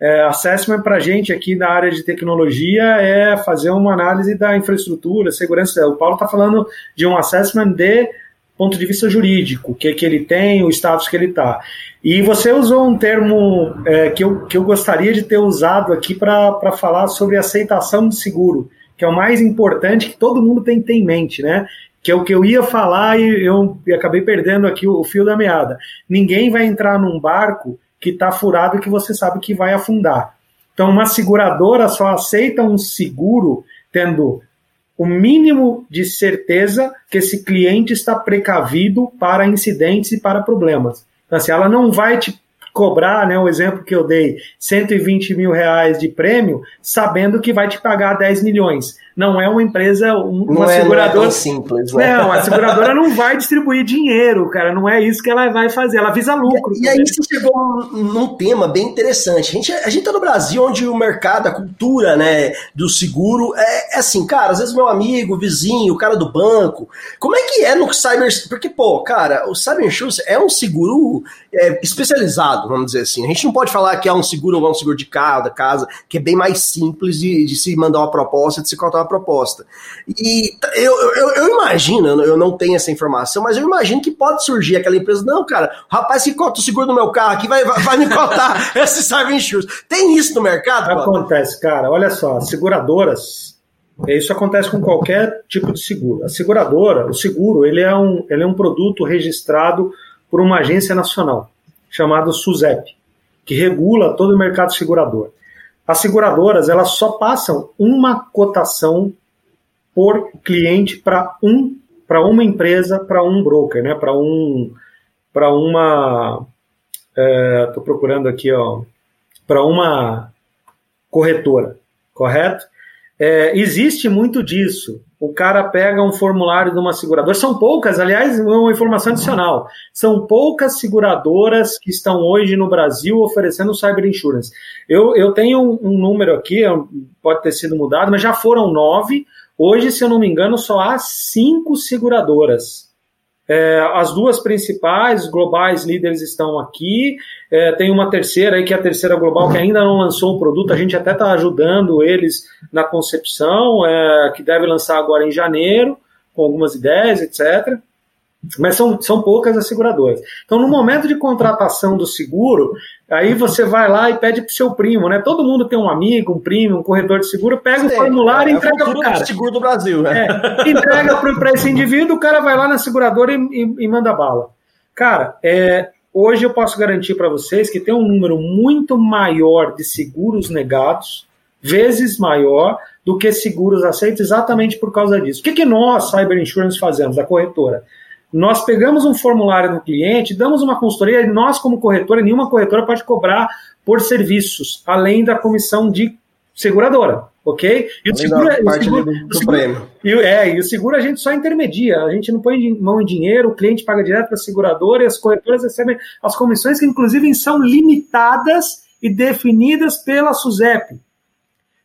é, assessment para a gente aqui da área de tecnologia é fazer uma análise da infraestrutura, segurança. O Paulo está falando de um assessment de ponto de vista jurídico, o que, que ele tem, o status que ele está. E você usou um termo é, que, eu, que eu gostaria de ter usado aqui para falar sobre aceitação de seguro, que é o mais importante que todo mundo tem que ter em mente, né? Que é o que eu ia falar e eu acabei perdendo aqui o, o fio da meada. Ninguém vai entrar num barco que está furado que você sabe que vai afundar. Então, uma seguradora só aceita um seguro tendo o mínimo de certeza que esse cliente está precavido para incidentes e para problemas. Então, assim, ela não vai te cobrar, né, o exemplo que eu dei, 120 mil reais de prêmio, sabendo que vai te pagar 10 milhões. Não é uma empresa, uma não seguradora. É, não é simples, né? Não, a seguradora não vai distribuir dinheiro, cara. Não é isso que ela vai fazer. Ela visa lucro. E, e aí você chegou num tema bem interessante. A gente, a gente tá no Brasil onde o mercado, a cultura, né, do seguro é, é assim, cara, às vezes meu amigo, vizinho, o cara do banco. Como é que é no cyber? Porque, pô, cara, o cyber insurance é um seguro é, especializado, vamos dizer assim. A gente não pode falar que é um seguro ou um seguro de casa, da casa, que é bem mais simples de, de se mandar uma proposta, de se contar uma proposta. E eu, eu, eu, imagino, eu não tenho essa informação, mas eu imagino que pode surgir aquela empresa, não, cara, o rapaz que cota o seguro no meu carro aqui vai, vai, vai me cotar esse cyber insurance. Tem isso no mercado? Acontece, cara. Olha só, seguradoras, isso acontece com qualquer tipo de seguro. A seguradora, o seguro, ele é um, ele é um produto registrado por uma agência nacional chamada SUSEP, que regula todo o mercado segurador. As seguradoras elas só passam uma cotação por cliente para um para uma empresa, para um broker, né? Para um para uma estou é, procurando aqui, ó, para uma corretora, correto? É, existe muito disso. O cara pega um formulário de uma seguradora. São poucas, aliás, uma informação adicional. São poucas seguradoras que estão hoje no Brasil oferecendo cyber insurance. Eu, eu tenho um, um número aqui, pode ter sido mudado, mas já foram nove. Hoje, se eu não me engano, só há cinco seguradoras. É, as duas principais globais líderes estão aqui. É, tem uma terceira aí, que é a terceira global, que ainda não lançou um produto. A gente até está ajudando eles na concepção, é, que deve lançar agora em janeiro, com algumas ideias, etc. Mas são, são poucas as seguradoras. Então, no momento de contratação do seguro, aí você vai lá e pede para o seu primo, né? Todo mundo tem um amigo, um primo, um corretor de seguro, pega o formulário é, e entrega para o cara. seguro do Brasil, né? É, entrega para esse indivíduo, o cara vai lá na seguradora e, e, e manda bala. Cara, é, hoje eu posso garantir para vocês que tem um número muito maior de seguros negados, vezes maior, do que seguros aceitos exatamente por causa disso. O que, que nós, Cyber Insurance, fazemos, a corretora? Nós pegamos um formulário do cliente, damos uma consultoria, e nós, como corretora, nenhuma corretora pode cobrar por serviços, além da comissão de seguradora, ok? E o seguro, é- o seguro, do, do o seguro, e, é, e o seguro a gente só intermedia, a gente não põe mão em dinheiro, o cliente paga direto para a seguradora e as corretoras recebem as comissões que inclusive são limitadas e definidas pela SUSEP.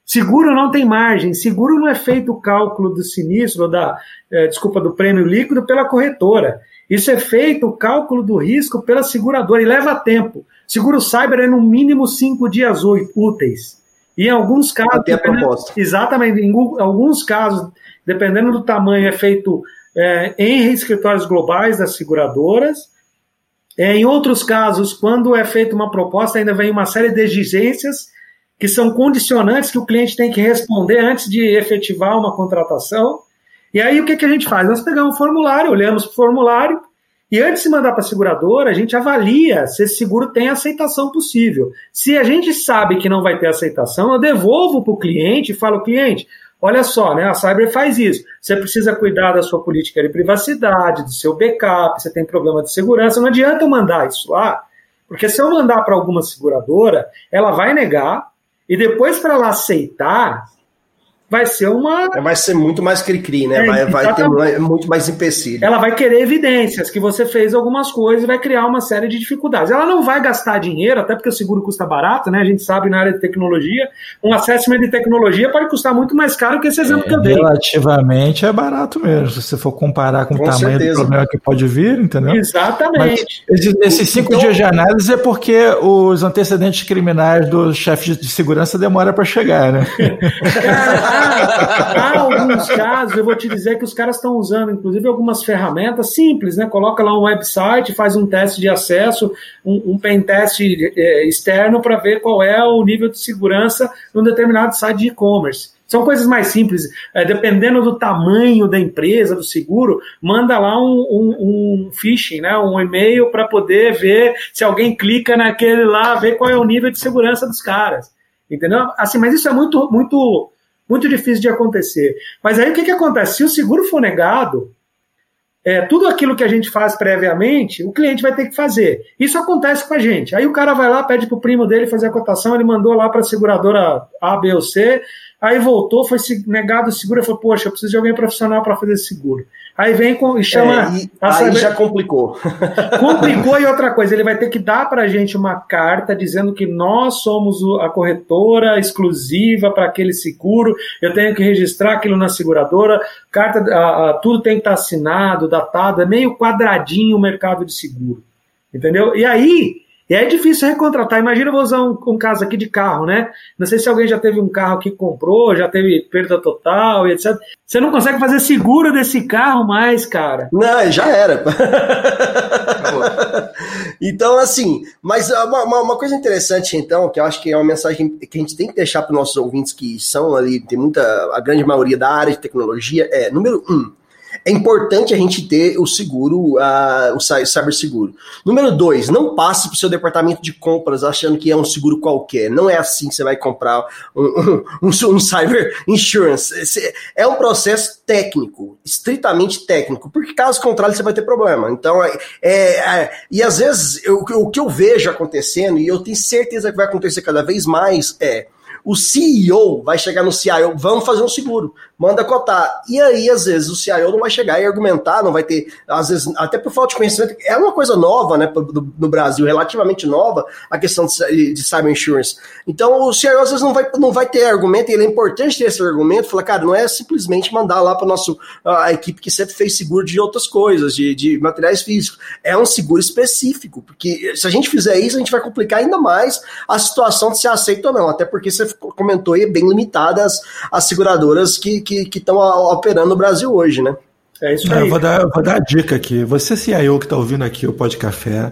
Seguro não tem margem, seguro não é feito o cálculo do sinistro, da, eh, desculpa, do prêmio líquido pela corretora. Isso é feito o cálculo do risco pela seguradora e leva tempo. Seguro cyber é no mínimo cinco dias úteis. E em alguns casos. Até a proposta. Exatamente, em alguns casos, dependendo do tamanho, é feito é, em escritórios globais das seguradoras. É, em outros casos, quando é feita uma proposta, ainda vem uma série de exigências que são condicionantes que o cliente tem que responder antes de efetivar uma contratação. E aí o que, que a gente faz? Nós pegamos um formulário, olhamos para o formulário, e antes de mandar para a seguradora, a gente avalia se esse seguro tem aceitação possível. Se a gente sabe que não vai ter aceitação, eu devolvo para o cliente e falo, cliente, olha só, né, a Cyber faz isso. Você precisa cuidar da sua política de privacidade, do seu backup, você tem problema de segurança. Não adianta eu mandar isso lá, porque se eu mandar para alguma seguradora, ela vai negar, e depois para ela aceitar, vai ser uma. Vai ser muito mais cri-cri, né? É, vai, vai ter muito mais empecilho. Ela vai querer evidências que você fez algumas coisas e vai criar uma série de dificuldades. Ela não vai gastar dinheiro, até porque o seguro custa barato, né? A gente sabe na área de tecnologia. Um assessment de tecnologia pode custar muito mais caro que esse exemplo é, que eu dei. Relativamente é barato mesmo, se você for comparar com, com o tamanho certeza. do problema que pode vir, entendeu? Exatamente. Mas esses cinco então, dias de análise é porque os antecedentes criminais do chefe de segurança demora para chegar, né? há alguns casos, eu vou te dizer que os caras estão usando, inclusive, algumas ferramentas simples, né? Coloca lá um website, faz um teste de acesso, um, um pen test é, externo para ver qual é o nível de segurança num determinado site de e-commerce. São coisas mais simples. É, dependendo do tamanho da empresa, do seguro, manda lá um, um, um phishing, né, um e-mail para poder ver se alguém clica naquele lá, ver qual é o nível de segurança dos caras. Entendeu? Assim, mas isso é muito, muito muito difícil de acontecer. Mas aí o que, que acontece? Se o seguro for negado, é, tudo aquilo que a gente faz previamente, o cliente vai ter que fazer. Isso acontece com a gente. Aí o cara vai lá, pede para o primo dele fazer a cotação, ele mandou lá para a seguradora A, B ou C, aí voltou, foi negado o seguro, e falou, poxa, eu preciso de alguém profissional para fazer esse seguro. Aí vem com, e chama. É, e aí saber... já complicou. Complicou e outra coisa, ele vai ter que dar para a gente uma carta dizendo que nós somos a corretora exclusiva para aquele seguro. Eu tenho que registrar aquilo na seguradora. Carta, a, a, tudo tem que estar tá assinado, datado. É meio quadradinho o mercado de seguro. Entendeu? E aí e é difícil recontratar. Imagina eu vou usar um, um, caso aqui de carro, né? Não sei se alguém já teve um carro que comprou, já teve perda total e etc. Você não consegue fazer seguro desse carro mais, cara. Não, já era. então, assim, mas uma, uma, coisa interessante, então, que eu acho que é uma mensagem que a gente tem que deixar para os nossos ouvintes que são ali, tem muita, a grande maioria da área de tecnologia, é, número um, é importante a gente ter o seguro, uh, o cyberseguro. Número dois, não passe para o seu departamento de compras achando que é um seguro qualquer. Não é assim que você vai comprar um, um, um, um cyber insurance. É um processo técnico, estritamente técnico, porque caso contrário você vai ter problema. Então, é, é, é e às vezes eu, o que eu vejo acontecendo, e eu tenho certeza que vai acontecer cada vez mais, é o CEO vai chegar no CIO, vamos fazer um seguro, manda cotar. E aí, às vezes, o CIO não vai chegar e argumentar, não vai ter, às vezes, até por falta de conhecimento, é uma coisa nova, né, no Brasil, relativamente nova, a questão de, cyber insurance. Então, o CIO, às vezes, não vai, não vai ter argumento, e ele é importante ter esse argumento, falar, cara, não é simplesmente mandar lá para nosso a equipe que sempre fez seguro de outras coisas, de, de materiais físicos. É um seguro específico, porque se a gente fizer isso, a gente vai complicar ainda mais a situação de se aceita ou não, até porque você comentou aí, bem limitadas as seguradoras que estão operando no Brasil hoje, né? É isso aí. Eu vou dar, vou dar a dica aqui. Você, CIO, que está ouvindo aqui o Pode Café,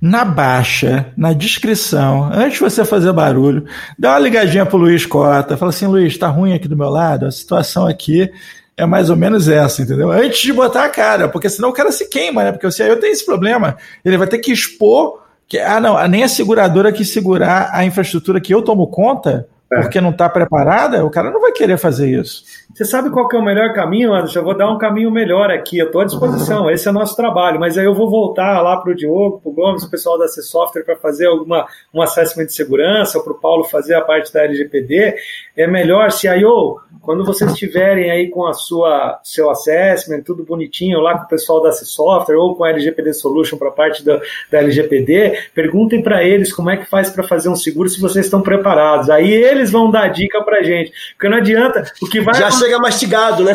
na baixa, na descrição, antes de você fazer barulho, dá uma ligadinha pro Luiz Cota, fala assim, Luiz, tá ruim aqui do meu lado, a situação aqui é mais ou menos essa, entendeu? Antes de botar a cara, porque senão o cara se queima, né? Porque o CIO tem esse problema. Ele vai ter que expor que, ah, não, nem a seguradora que segurar a infraestrutura que eu tomo conta porque não está preparada, o cara não vai querer fazer isso. Você sabe qual que é o melhor caminho, Anderson? Eu vou dar um caminho melhor aqui, eu estou à disposição, esse é o nosso trabalho, mas aí eu vou voltar lá para o Diogo, para o Gomes, o pessoal da C Software para fazer alguma, um assessment de segurança, ou para o Paulo fazer a parte da LGPD. É melhor, CIO, quando vocês estiverem aí com a sua seu assessment, tudo bonitinho lá com o pessoal da C Software ou com a LGPD Solution para a parte da, da LGPD, perguntem para eles como é que faz para fazer um seguro se vocês estão preparados. Aí eles vão dar dica para gente, porque não adianta o que vai Já chega mastigado, né?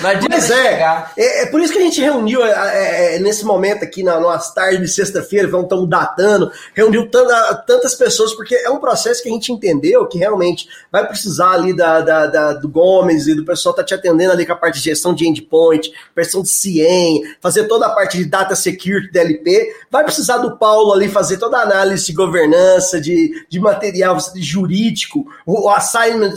Mas é, é, é, por isso que a gente reuniu é, é, nesse momento aqui, na, nas tardes de sexta-feira, vamos estamos datando, reuniu tanta, tantas pessoas, porque é um processo que a gente entendeu que realmente vai precisar ali da, da, da do Gomes e do pessoal tá te atendendo ali com a parte de gestão de endpoint, versão de CIEM, fazer toda a parte de data security, DLP, vai precisar do Paulo ali fazer toda a análise de governança, de, de material jurídico, o assignment,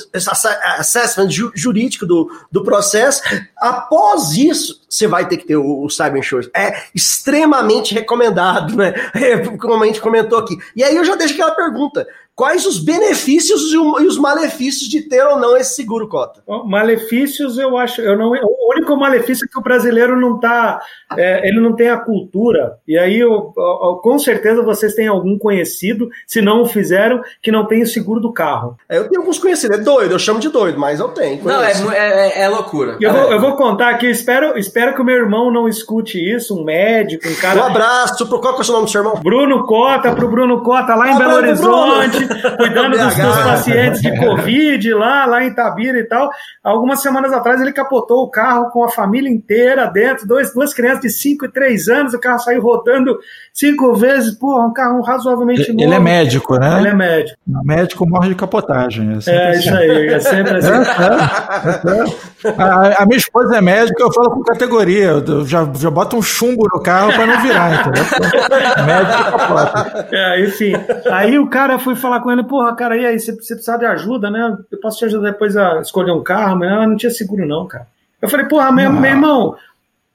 assessment jurídico do, do processo. Após isso, você vai ter que ter o, o Cyber Insurance. É extremamente recomendado, né? É, como a gente comentou aqui. E aí eu já deixo aquela pergunta: quais os benefícios e os malefícios de ter ou não esse seguro cota? Malefícios, eu acho, eu não, o único malefício é que o brasileiro não tá, é, ele não tem a cultura. E aí, eu, eu, com certeza, vocês têm algum conhecido, se não o fizeram, que não tem o seguro do carro. É, eu tenho alguns conhecidos, é doido, eu chamo de doido, mas eu tenho. Conheço. Não, é, é, é loucura. Eu, vou, eu vou contar aqui, espero, espero que o meu irmão não escute isso, um médico, um cara. Um abraço pro qual que é o nome do seu irmão? Bruno Cota, pro Bruno Cota, lá em um Belo Horizonte, cuidando dos seus pacientes de Covid, lá, lá em Tabira e tal. Algumas semanas atrás ele capotou o carro com a família inteira dentro, dois, duas crianças de 5 e 3 anos, o carro saiu rodando cinco vezes, porra, um carro razoavelmente novo. Ele é médico, né? Ele é médico. O médico morre de capotagem. É, é isso aí, é sempre assim. É, é, a, a, minha esposa é médica, eu falo com categoria, eu já, já boto um chumbo no carro para não virar, entendeu? médico capota. É, enfim, aí o cara foi falar com ele, porra, cara, e aí, você, você precisa de ajuda, né? Eu posso te ajudar depois a escolher um carro, mas não tinha seguro não, cara. Eu falei, porra, meu, meu irmão,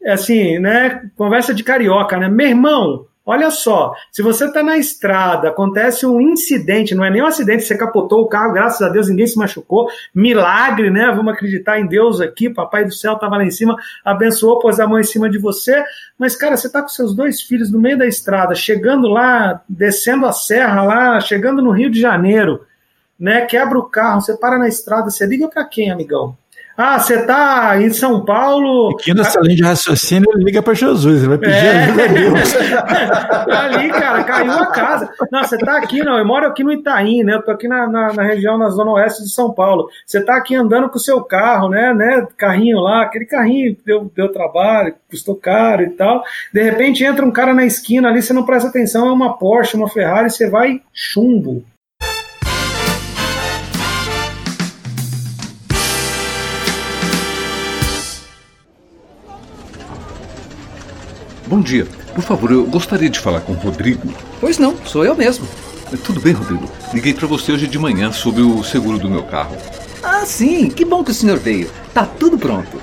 é assim, né? Conversa de carioca, né? Meu irmão, Olha só, se você está na estrada, acontece um incidente, não é nem um acidente, você capotou o carro, graças a Deus ninguém se machucou, milagre, né? Vamos acreditar em Deus aqui, Papai do céu estava lá em cima, abençoou, pôs a mão em cima de você, mas cara, você está com seus dois filhos no meio da estrada, chegando lá, descendo a serra lá, chegando no Rio de Janeiro, né? Quebra o carro, você para na estrada, você liga para quem, amigão? Ah, você tá em São Paulo. Aqui nessa linha de raciocínio, ele liga para Jesus, ele vai pedir é. ajuda a Deus. Ali, cara, caiu a casa. Não, você tá aqui, não. Eu moro aqui no Itaim, né? Eu tô aqui na, na, na, região, na zona oeste de São Paulo. Você tá aqui andando com o seu carro, né? né? Carrinho lá, aquele carrinho deu, deu trabalho, custou caro e tal. De repente entra um cara na esquina ali, você não presta atenção, é uma Porsche, uma Ferrari, você vai chumbo. Bom dia. Por favor, eu gostaria de falar com o Rodrigo. Pois não, sou eu mesmo. Tudo bem, Rodrigo. Liguei para você hoje de manhã sobre o seguro do meu carro. Ah, sim. Que bom que o senhor veio. Tá tudo pronto.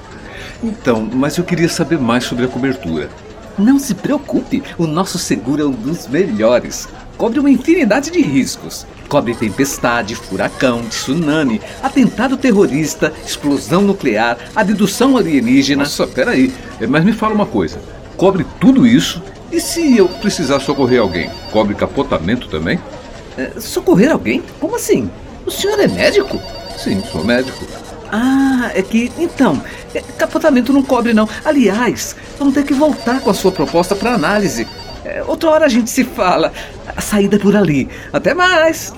Então, mas eu queria saber mais sobre a cobertura. Não se preocupe, o nosso seguro é um dos melhores. Cobre uma infinidade de riscos. Cobre tempestade, furacão, tsunami, atentado terrorista, explosão nuclear, abdução alienígena. Nossa, peraí. Mas me fala uma coisa cobre tudo isso. E se eu precisar socorrer alguém, cobre capotamento também? É, socorrer alguém? Como assim? O senhor é médico? Sim, sou médico. Ah, é que. Então, é, capotamento não cobre, não. Aliás, vamos ter que voltar com a sua proposta para análise. É, outra hora a gente se fala. A saída é por ali. Até mais!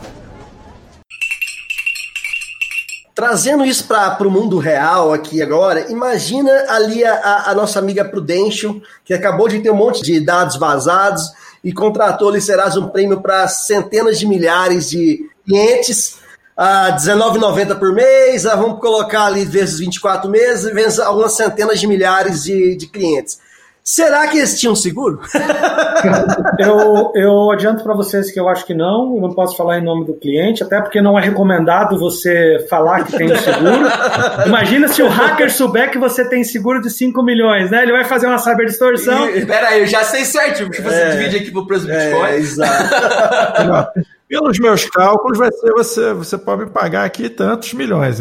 Trazendo isso para o mundo real aqui agora, imagina ali a, a, nossa amiga Prudential, que acabou de ter um monte de dados vazados e contratou ali Serasa um prêmio para centenas de milhares de clientes a R$19,90 por mês, vamos colocar ali vezes 24 meses, vezes algumas centenas de milhares de, de clientes. Será que eles tinham seguro? eu, eu adianto para vocês que eu acho que não, eu não posso falar em nome do cliente, até porque não é recomendado você falar que tem um seguro. Imagina se o hacker souber que você tem seguro de 5 milhões, né? Ele vai fazer uma cyber distorção. Espera aí, eu já sei certo, você é, divide aqui pro preço do é, Bitcoin. exato. Pelos meus cálculos, vai ser você, você pode me pagar aqui tantos milhões.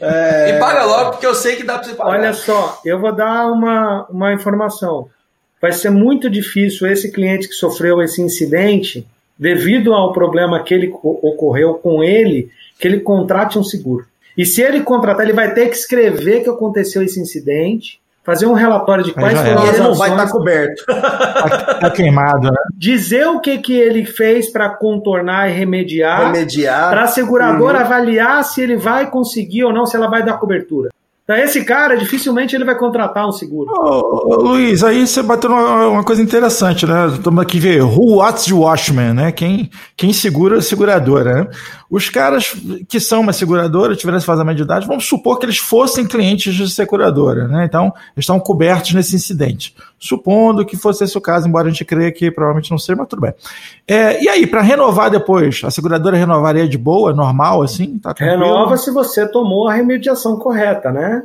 É... E paga logo, porque eu sei que dá para você pagar. Olha só, eu vou dar uma, uma informação. Vai ser muito difícil esse cliente que sofreu esse incidente, devido ao problema que ele ocorreu com ele, que ele contrate um seguro. E se ele contratar, ele vai ter que escrever que aconteceu esse incidente, fazer um relatório de quais foram as ele não vai estar tá coberto. tá, tá, queimado, né? Dizer o que, que ele fez para contornar e remediar. Remediar. Para a seguradora uhum. avaliar se ele vai conseguir ou não, se ela vai dar cobertura. Então, esse cara, dificilmente ele vai contratar um seguro. Ô, ô, Luiz, aí você bateu uma, uma coisa interessante, né? Estamos aqui ver Who What's the Watchman, né? Quem, quem segura a seguradora, né? Os caras que são uma seguradora, tiveram esse vazamento de dados, vamos supor que eles fossem clientes de seguradora, né? Então, estão cobertos nesse incidente. Supondo que fosse esse o caso, embora a gente creia que provavelmente não seja, mas tudo bem. É, e aí, para renovar depois, a seguradora renovaria de boa, normal, assim? Tá Renova se você tomou a remediação correta, né?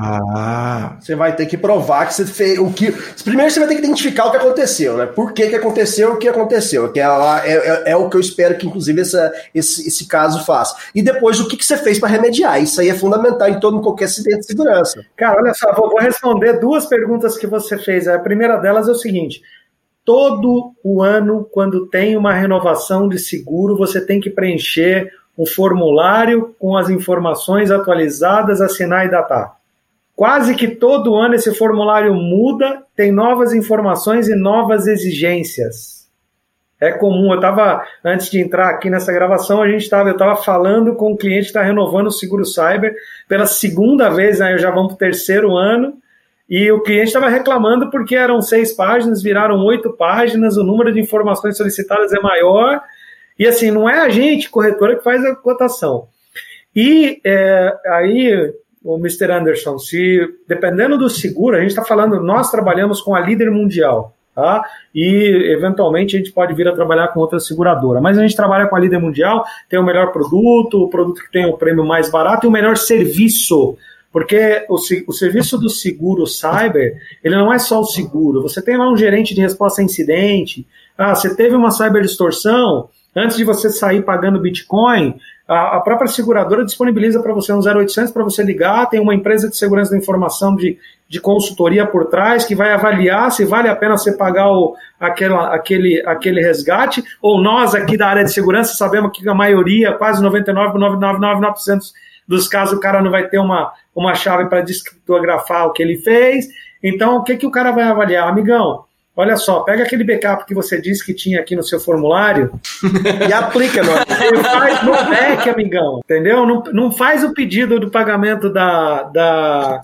Ah. Você vai ter que provar que você fez o que. Primeiro você vai ter que identificar o que aconteceu, né? Por que, que aconteceu o que aconteceu. Que é, é, é, o que eu espero que, inclusive, essa, esse, esse caso faça. E depois o que, que você fez para remediar. Isso aí é fundamental em todo qualquer acidente de segurança. Cara, olha só, vou, vou responder duas perguntas que você fez. A primeira delas é o seguinte: todo o ano, quando tem uma renovação de seguro, você tem que preencher um formulário com as informações atualizadas, assinar e datar. Quase que todo ano esse formulário muda, tem novas informações e novas exigências. É comum, eu estava, antes de entrar aqui nessa gravação, a gente estava, eu estava falando com um cliente que está renovando o seguro cyber pela segunda vez, aí já vamos para o terceiro ano, e o cliente estava reclamando porque eram seis páginas, viraram oito páginas, o número de informações solicitadas é maior, e assim, não é a gente, corretora, que faz a cotação. E é, aí o Mr. Anderson, se dependendo do seguro, a gente está falando, nós trabalhamos com a líder mundial, tá? E eventualmente a gente pode vir a trabalhar com outra seguradora, mas a gente trabalha com a líder mundial, tem o melhor produto, o produto que tem o prêmio mais barato e o melhor serviço. Porque o, o serviço do seguro cyber, ele não é só o seguro. Você tem lá um gerente de resposta a incidente. Ah, você teve uma cyber distorção, antes de você sair pagando Bitcoin, a, própria seguradora disponibiliza para você um 0800 para você ligar, tem uma empresa de segurança da informação de, de consultoria por trás que vai avaliar se vale a pena você pagar o, aquela, aquele, aquele resgate, ou nós aqui da área de segurança sabemos que a maioria, quase 99,999% dos casos, o cara não vai ter uma, uma chave para descriptografar o que ele fez. Então, o que, que o cara vai avaliar? Amigão, Olha só, pega aquele backup que você disse que tinha aqui no seu formulário e aplica no faz no back, amigão. Entendeu? Não, não faz o pedido do pagamento da, da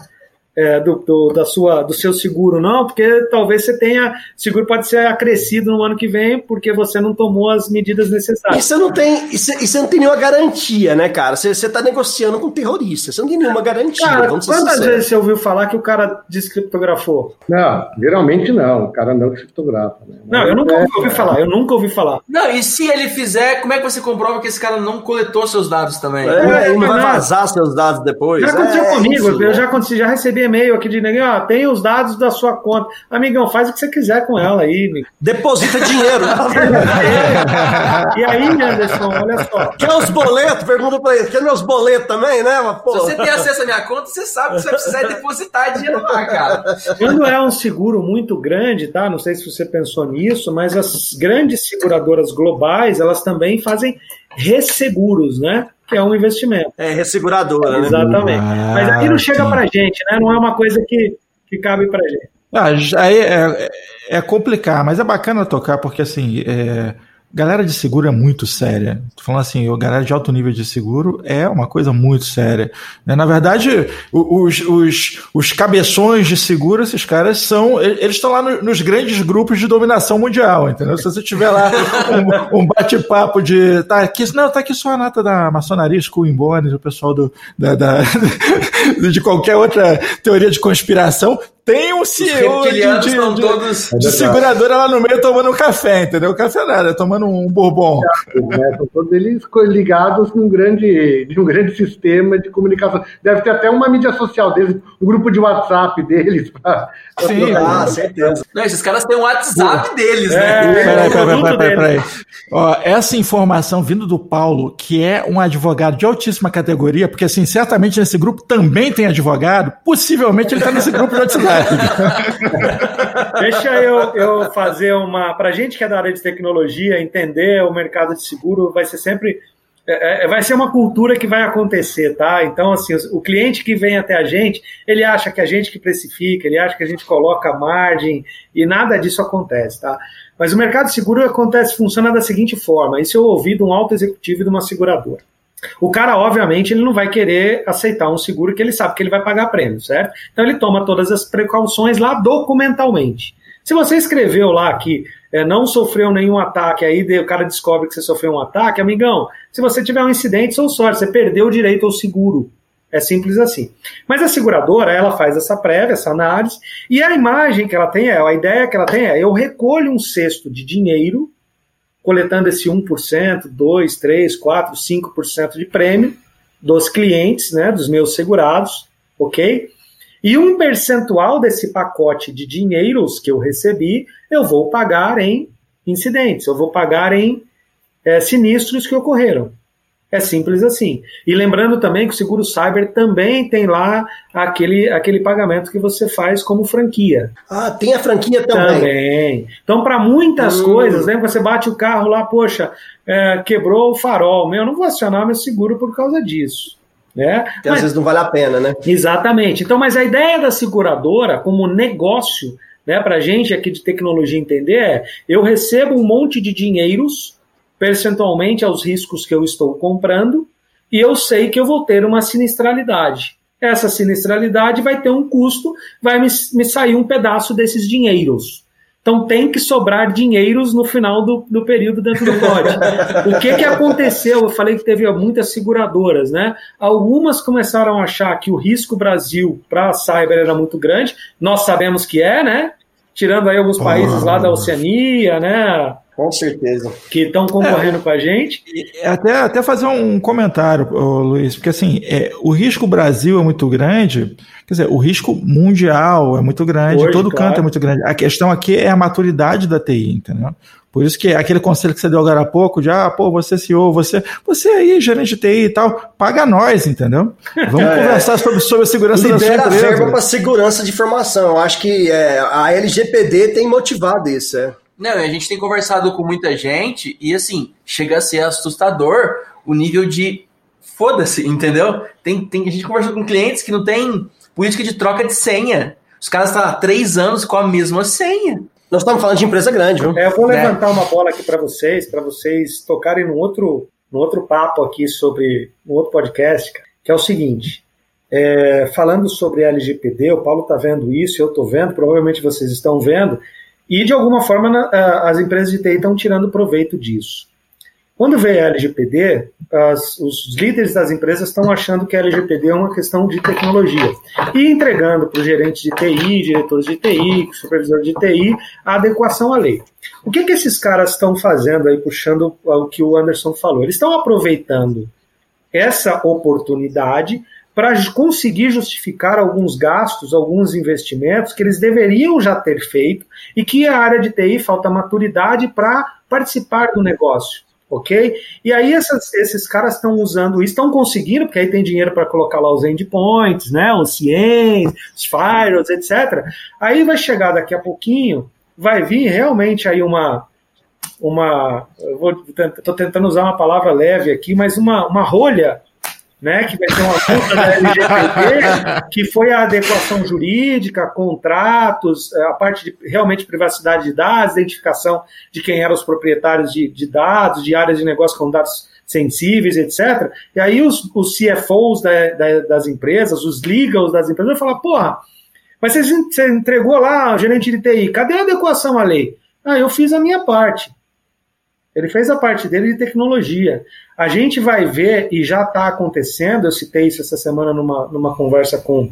é, do, do, da sua, do seu seguro, não, porque talvez você tenha. Seguro pode ser acrescido no ano que vem, porque você não tomou as medidas necessárias. E você não tem, e você, e você não tem nenhuma garantia, né, cara? Você, você tá negociando com terrorista, você não tem nenhuma garantia. Cara, quantas vezes você ouviu falar que o cara descriptografou? Não, geralmente não, o cara não descriptografa. Né? Não, eu nunca é, ouvi falar, eu nunca ouvi falar. Não, e se ele fizer, como é que você comprova que esse cara não coletou seus dados também? É, ele não vai vazar seus dados depois. Já aconteceu é, comigo, isso, eu já, aconteci, já recebi e-mail aqui de ninguém, ó, tem os dados da sua conta. Amigão, faz o que você quiser com ela aí. Amigo. Deposita dinheiro. e aí, Anderson, olha só. Quer os boletos? Pergunta pra ele. Quer meus boletos também, né? Se você tem acesso à minha conta, você sabe que você vai precisar depositar dinheiro lá, cara. Quando é um seguro muito grande, tá? Não sei se você pensou nisso, mas as grandes seguradoras globais, elas também fazem resseguros, né? que é um investimento. É resseguradora, né? Exatamente. Ah, Mas aí não chega para gente, né? Não é uma coisa que, que cabe para gente. Ah, aí é, é, é, complicar, mas é bacana tocar, porque assim, é, Galera de seguro é muito séria. Tô falando assim, a galera de alto nível de seguro é uma coisa muito séria. Né? Na verdade, os, os, os cabeções de seguro, esses caras são. Eles estão lá no, nos grandes grupos de dominação mundial, entendeu? Se você tiver lá um, um bate-papo de. Tá aqui, não, tá aqui só a nata da maçonaria, School Bones, o pessoal do, da, da, de qualquer outra teoria de conspiração tem um CEO de, de, estão de- todos- de seguradora lá no meio tomando um café, entendeu? Café nada, tomando um bourbon. né? São todos eles ligados num grande, de um grande sistema de comunicação. Deve ter até uma mídia social deles, um grupo de WhatsApp deles. pra- pra Sim. Ah, certeza. Não, esses caras têm um WhatsApp deles, É, né? Peraí, peraí, peraí, produto peraí, peraí. Ó, essa informação vindo do Paulo, que é um advogado de altíssima categoria, porque assim, certamente nesse grupo também tem advogado, possivelmente ele está nesse grupo de WhatsApp. Deixa eu, eu fazer uma. Para gente que é da área de tecnologia, entender o mercado de seguro vai ser sempre. é, é, vai ser uma cultura que vai acontecer, tá? Então, assim, o cliente que vem até a gente, ele acha que a gente que precifica, ele acha que a gente coloca margem e nada disso acontece, tá? Mas o mercado de seguro acontece, funciona da seguinte forma: isso eu ouvi de um alto executivo de uma seguradora. O cara, obviamente, ele não vai querer aceitar um seguro que ele sabe que ele vai pagar prêmio, certo? Então ele toma todas as precauções lá documentalmente. Se você escreveu lá que é, não sofreu nenhum ataque, aí o cara descobre que você sofreu um ataque, amigão, se você tiver um incidente, sou sorte, você perdeu o direito ao seguro. É simples assim. Mas a seguradora, ela faz essa prévia, essa análise, e a imagem que ela tem é, a ideia que ela tem é, eu recolho um cesto de dinheiro, coletando esse 1%, 2, 3, 4, 5% de prêmio dos clientes, né, dos meus segurados, ok? E um percentual desse pacote de dinheiros que eu recebi, eu vou pagar em incidentes, eu vou pagar em eh, sinistros que ocorreram. É simples assim. E lembrando também que o seguro cyber também tem lá aquele, aquele pagamento que você faz como franquia. Ah, tem a franquia também. Também. Então, para muitas Hum. coisas, né? Você bate o carro lá, poxa, é, quebrou o farol. Meu, eu não vou acionar meu seguro por causa disso. Né? Que às Mas- vezes não vale a pena, né? Exatamente. Então, mas a ideia da seguradora como negócio, né, para gente aqui de tecnologia entender é: eu recebo um monte de dinheiros percentualmente aos riscos que eu estou comprando e eu sei que eu vou ter uma sinistralidade. Essa sinistralidade vai ter um custo, vai me, me sair um pedaço desses dinheiros. Então tem que sobrar dinheiros no final do, do período dentro do lote. o que, que aconteceu? Eu falei que teve muitas seguradoras, né? Algumas começaram a achar que o risco Brasil para a cyber era muito grande. Nós sabemos que é, né? Tirando aí alguns países lá da Oceania, né? Com certeza. Que estão concorrendo com a gente. É Até, até fazer um comentário, Luiz, porque assim, é, o risco Brasil é muito grande, quer dizer, o risco mundial é muito grande, Hoje, todo claro. canto é muito grande. A questão aqui é a maturidade da TI, entendeu? Por isso que aquele conselho que você deu agora há pouco, de ah, pô, você CEO, você, você aí, gerente de TI e tal, paga nós, entendeu? Vamos É. conversar sobre, sobre a segurança da sua Libera verba empresa. para segurança de informação. Eu acho que é, a LGPD tem motivado isso. É. Não, e a gente tem conversado com muita gente e assim, chega a ser assustador o nível de foda-se, entendeu? Tem, tem, a gente conversou com clientes que não tem política de troca de senha. Os caras estão há três anos com a mesma senha. Nós estamos falando de empresa grande, viu? É, eu vou Né? levantar uma bola aqui para vocês, para vocês tocarem num outro, num outro papo aqui sobre um outro podcast, que é o seguinte. é, falando sobre LGPD, o Paulo está vendo isso, eu estou vendo, provavelmente vocês estão vendo, e de alguma forma as empresas de TI estão tirando proveito disso. Quando veio a LGPD, os líderes das empresas estão achando que a LGPD é uma questão de tecnologia e entregando para os gerentes de TI, diretores de TI, supervisor de TI, a adequação à lei. O que, que esses caras estão fazendo aí, puxando o que o Anderson falou? Eles estão aproveitando essa oportunidade para conseguir justificar alguns gastos, alguns investimentos que eles deveriam já ter feito e que a área de TI falta maturidade para participar do negócio. Ok? E aí essas- esses caras estão usando isso, estão conseguindo, porque aí tem dinheiro para colocar lá os endpoints, né, os CIEMs, os firewalls, etc. Aí vai chegar daqui a pouquinho, vai vir realmente aí uma, uma, eu tentando usar uma palavra leve aqui, mas uma, uma rolha, né, que vai ter uma multa da LGPD, que foi a adequação jurídica, contratos, a parte de realmente privacidade de dados, identificação de quem eram os proprietários de, de dados, de áreas de negócio com dados sensíveis, etc. E aí os, os CFOs da- da- das empresas, os legals das empresas vão falar, porra, mas você, você entregou lá, gerente de TI, cadê a adequação à lei? Ah, eu fiz a minha parte. Ele fez a parte dele de tecnologia. A gente vai ver, e já está acontecendo, eu citei isso essa semana numa, numa conversa com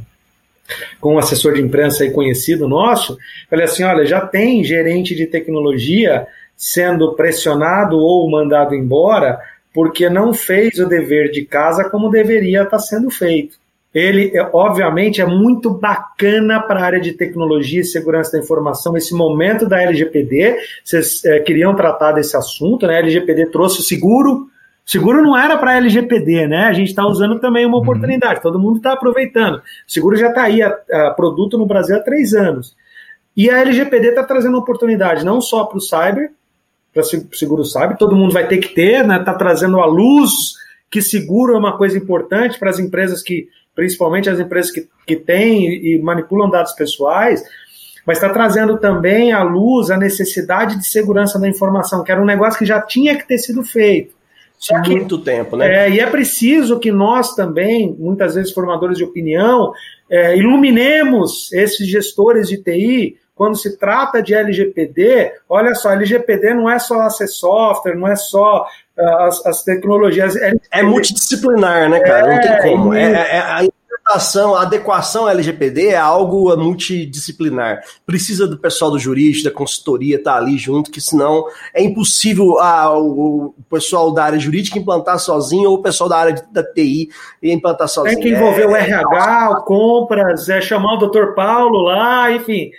com um assessor de imprensa aí conhecido nosso, falei assim, olha, já tem gerente de tecnologia sendo pressionado ou mandado embora porque não fez o dever de casa como deveria estar sendo feito. Ele, é, obviamente, é muito bacana para a área de tecnologia e segurança da informação. Esse momento da LGPD, vocês é, queriam tratar desse assunto, né? A LGPD trouxe o seguro. Seguro não era para LGPD, né? A gente está usando também uma uhum. oportunidade, todo mundo está aproveitando. O seguro já está aí, a, a, produto no Brasil há três anos. E a LGPD está trazendo oportunidade não só para o cyber, para seguro cyber, todo mundo vai ter que ter, né? Está trazendo a luz que seguro é uma coisa importante para as empresas que principalmente as empresas que, que têm e manipulam dados pessoais, mas está trazendo também à luz a necessidade de segurança da informação, que era um negócio que já tinha que ter sido feito. Só que, muito tempo, né? É, e é preciso que nós também, muitas vezes formadores de opinião, é, iluminemos esses gestores de TI quando se trata de LGPD. Olha só, LGPD não é só ser software, não é só as, as tecnologias. É multidisciplinar, né, cara? É, não tem é, como. É, é, a implementação, a adequação LGPD é algo multidisciplinar. Precisa do pessoal do jurídico, da consultoria estar tá ali junto, que senão é impossível ah, o, o, pessoal da área jurídica implantar sozinho ou o pessoal da área da TI implantar sozinho. Tem que envolver o RH, compras, é chamar o doutor Paulo lá, enfim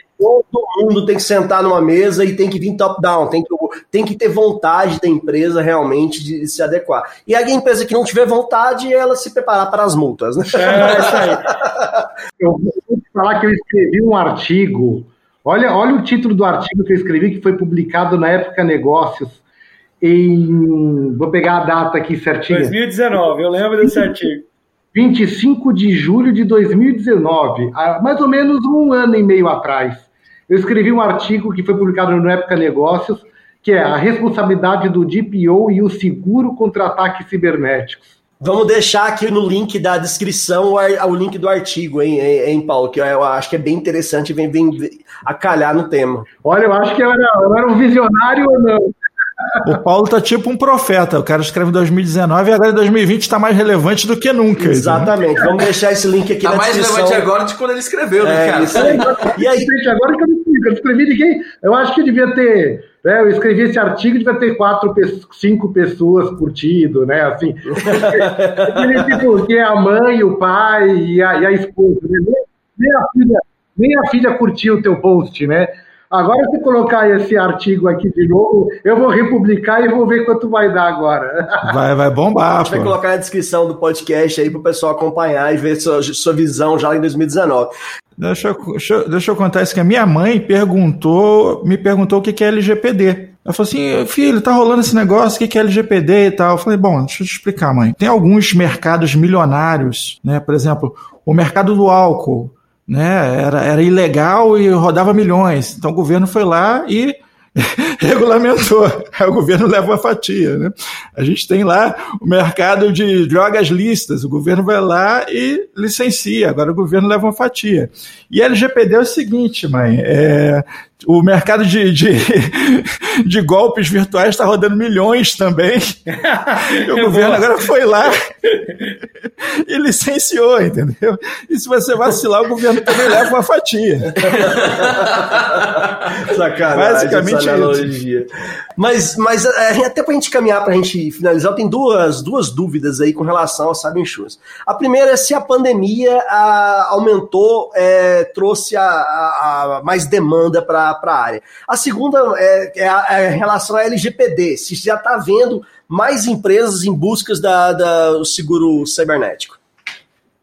todo mundo tem que sentar numa mesa e tem que vir top-down, tem que, tem que ter vontade da empresa realmente de se adequar. E a empresa que não tiver vontade, ela se preparar para as multas. Né? É, isso aí. Eu vou te falar que eu escrevi um artigo. Olha, olha o título do artigo que eu escrevi, que foi publicado na Época Negócios, em. Vou pegar a data aqui certinho. 2019, eu lembro desse artigo. 25 de julho de 2019, há mais ou menos um ano e meio atrás. Eu escrevi um artigo que foi publicado no Época Negócios, que é a responsabilidade do DPO e o seguro contra ataques cibernéticos. Vamos deixar aqui no link da descrição o, link do artigo, hein, hein, Paulo? Que eu acho que é bem interessante e vem, vem a calhar no tema. Olha, eu acho que eu era, eu era um visionário ou não. O Paulo tá tipo um profeta. O cara escreve em 2019 e agora em 2020 está mais relevante do que nunca. Exatamente. Né? Vamos deixar esse link aqui tá na mais descrição. relevante agora de quando ele escreveu, né, é, cara? Isso aí. E aí, gente, agora que eu não eu escrevi ninguém. Eu acho que devia ter. Né, eu escrevi esse artigo devia ter quatro, cinco pessoas curtido, né? Assim. tipo, que é a mãe, o pai e a, e a esposa. Né? Nem, a filha, nem a filha curtiu o teu post, né? Agora, se colocar esse artigo aqui de novo, eu vou republicar e vou ver quanto vai dar agora. Vai, vai bombar. A gente pô. vai colocar na descrição do podcast aí para o pessoal acompanhar e ver sua, sua visão já em 2019. Deixa eu, deixa, eu, deixa eu contar isso que a minha mãe perguntou, me perguntou o que é LGPD. Ela falou assim, filho, tá rolando esse negócio, o que é LGPD e tal. Eu falei, bom, deixa eu te explicar, mãe. Tem alguns mercados milionários, né? Por exemplo, o mercado do álcool né? Era, era ilegal e rodava milhões. Então o governo foi lá e regulamentou. Aí o governo leva uma fatia. Né? A gente tem lá o mercado de drogas listas, o governo vai lá e licencia, agora o governo leva uma fatia. E a LGPD é o seguinte, mãe, é, o mercado de, de, de golpes virtuais está rodando milhões também. e o governo agora foi lá e licenciou, entendeu? E se você vacilar, o governo também leva uma fatia. Sacanagem, Basicamente analogia. Mas, mas é, até para a gente caminhar, para a gente finalizar, tem duas, duas dúvidas aí com relação ao Cyber Insurance. A primeira é se a pandemia a, aumentou, é, trouxe a, a, a mais demanda para para a área. A segunda é, é, a, é, a, relação à LGPD, se já está vendo mais empresas em busca da, da, do seguro cibernético.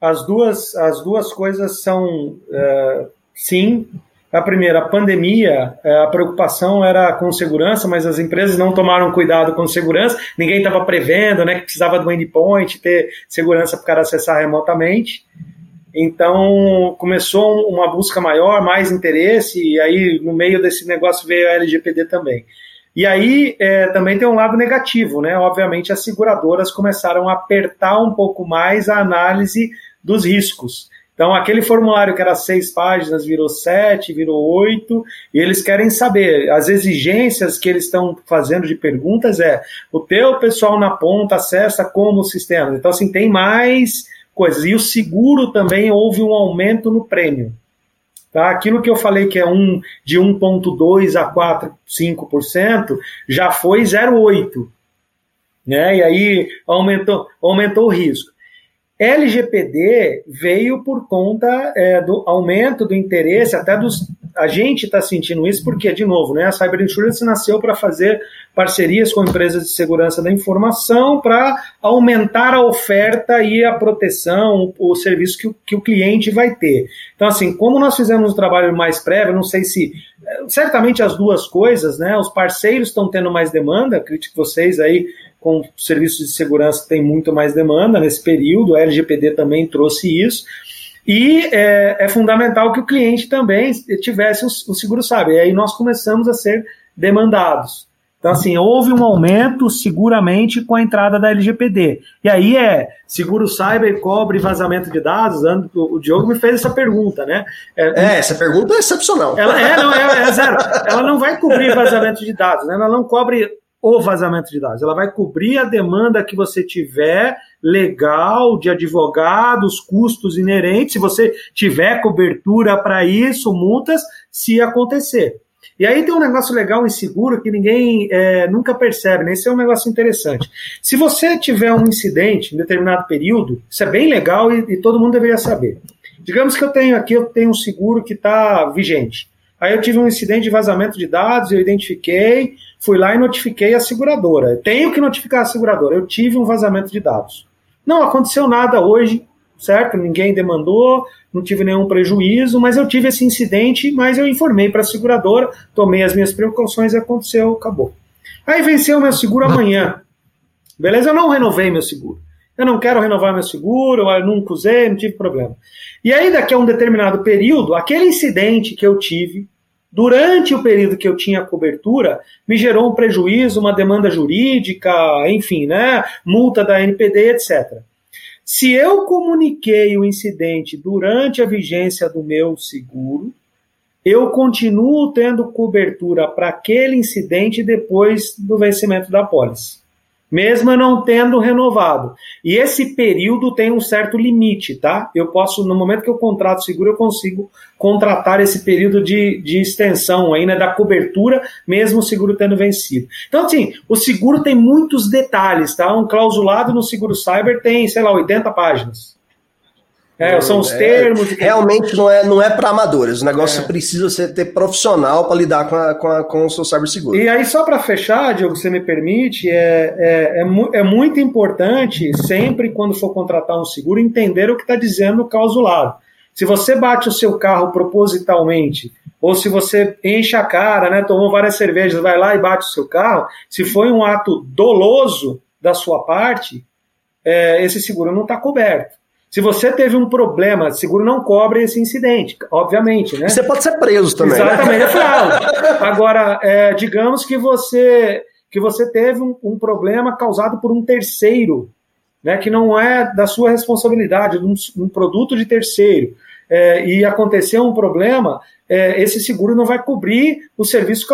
As duas, as duas coisas são, uh, sim, a primeira, a pandemia, é, a preocupação era com segurança, mas as empresas não tomaram cuidado com segurança, ninguém estava prevendo né, que precisava do endpoint, ter segurança para o cara acessar remotamente. Então começou uma busca maior, mais interesse, e aí no meio desse negócio veio a LGPD também. E aí é, também tem um lado negativo, né? Obviamente as seguradoras começaram a apertar um pouco mais a análise dos riscos. Então, aquele formulário que era seis páginas virou sete, virou oito, e eles querem saber. As exigências que eles estão fazendo de perguntas é: o teu pessoal na ponta acessa como o sistema. Então, assim, tem mais coisas. E o seguro também houve um aumento no prêmio. Tá? Aquilo que eu falei que é um, de 1,2% a 4, 5%, já foi 0,8%. Né? E aí aumentou, aumentou o risco. LGPD veio por conta é, do aumento do interesse, até dos. A gente está sentindo isso porque, de novo, né, a Cyber Insurance nasceu para fazer parcerias com empresas de segurança da informação para aumentar a oferta e a proteção, o, o serviço que o, que o cliente vai ter. Então, assim, como nós fizemos um trabalho mais prévio, não sei se. Certamente as duas coisas, né? Os parceiros estão tendo mais demanda, acredito que vocês aí com serviços de segurança tem muito mais demanda nesse período, a LGPD também trouxe isso. E é, é fundamental que o cliente também tivesse o, o seguro sabe. E aí nós começamos a ser demandados. Então, assim, houve um aumento seguramente com a entrada da LGPD. E aí é seguro cyber cobre vazamento de dados? O Diogo me fez essa pergunta, né? É, é essa pergunta é excepcional. Ela, é, não, é, é zero. Ela não vai cobrir vazamento de dados, né? Ela não cobre o vazamento de dados. Ela vai cobrir a demanda que você tiver legal de advogados, custos inerentes, se você tiver cobertura para isso, multas, se acontecer. E aí tem um negócio legal em seguro que ninguém é, nunca percebe, né? Esse é um negócio interessante. Se você tiver um incidente em determinado período, isso é bem legal e, e todo mundo deveria saber. Digamos que eu tenho aqui, eu tenho um seguro que está vigente. Aí eu tive um incidente de vazamento de dados, eu identifiquei, fui lá e notifiquei a seguradora. tenho que notificar a seguradora. Eu tive um vazamento de dados. Não aconteceu nada hoje, certo? Ninguém demandou, não tive nenhum prejuízo, mas eu tive esse incidente, mas eu informei para a seguradora, tomei as minhas precauções e aconteceu, acabou. Aí venceu meu seguro amanhã. Beleza? Eu não renovei meu seguro. Eu não quero renovar meu seguro, eu nunca usei, não tive problema. E aí, daqui a um determinado período, aquele incidente que eu tive, durante o período que eu tinha cobertura, me gerou um prejuízo, uma demanda jurídica, enfim, né, multa da NPD, etc. Se eu comuniquei o incidente durante a vigência do meu seguro, eu continuo tendo cobertura para aquele incidente depois do vencimento da pólice mesmo não tendo renovado. E esse período tem um certo limite, tá? Eu posso, no momento que eu contrato seguro, eu consigo contratar esse período de, de extensão aí, né, da cobertura, mesmo o seguro tendo vencido. Então, assim, o seguro tem muitos detalhes, tá? Um clausulado no seguro cyber tem, sei lá, 80 páginas. É, são os é, termos. realmente não é, não é para amadores. O negócio é. precisa ser, ter profissional para lidar com, a, com, a, com o seu cyberseguro. E aí, só para fechar, Diogo, você me permite, é, é, é, é, muito importante, sempre quando for contratar um seguro, entender o que está dizendo o clausulado. Se você bate o seu carro propositalmente, ou se você enche a cara, né, tomou várias cervejas, vai lá e bate o seu carro, se foi um ato doloso da sua parte, é, esse seguro não está coberto. Se você teve um problema, seguro não cobre esse incidente, obviamente, né? Você pode ser preso também. Né? Exatamente, né? é fraude. Agora, é, digamos que você que você teve um, um, problema causado por um terceiro, né, que não é da sua responsabilidade, um, um produto de terceiro, é, e aconteceu um problema, é, esse seguro não vai cobrir o serviço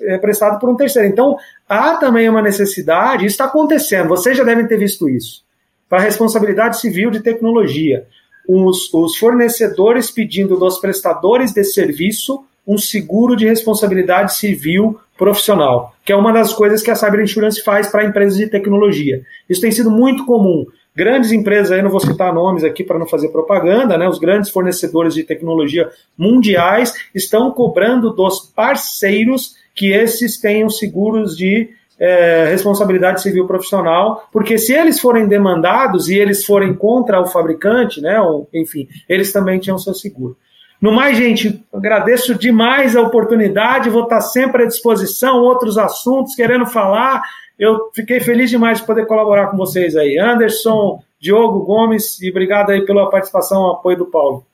é, prestado por um terceiro. Então, há também uma necessidade, isso está acontecendo, vocês já devem ter visto isso para a responsabilidade civil de tecnologia. Os, os fornecedores pedindo dos prestadores de serviço um seguro de responsabilidade civil profissional, que é uma das coisas que a Cyber Insurance faz para empresas de tecnologia. Isso tem sido muito comum. Grandes empresas, aí não vou citar nomes aqui para não fazer propaganda, né? Os grandes fornecedores de tecnologia mundiais estão cobrando dos parceiros que esses tenham seguros de é, responsabilidade civil profissional, porque se eles forem demandados e eles forem contra o fabricante, né, ou, enfim, eles também tinham seu seguro. No mais, gente, agradeço demais a oportunidade, vou estar sempre à disposição, outros assuntos, querendo falar. Eu fiquei feliz demais de poder colaborar com vocês aí. Anderson, Diogo Gomes, e obrigado aí pela participação, apoio do Paulo.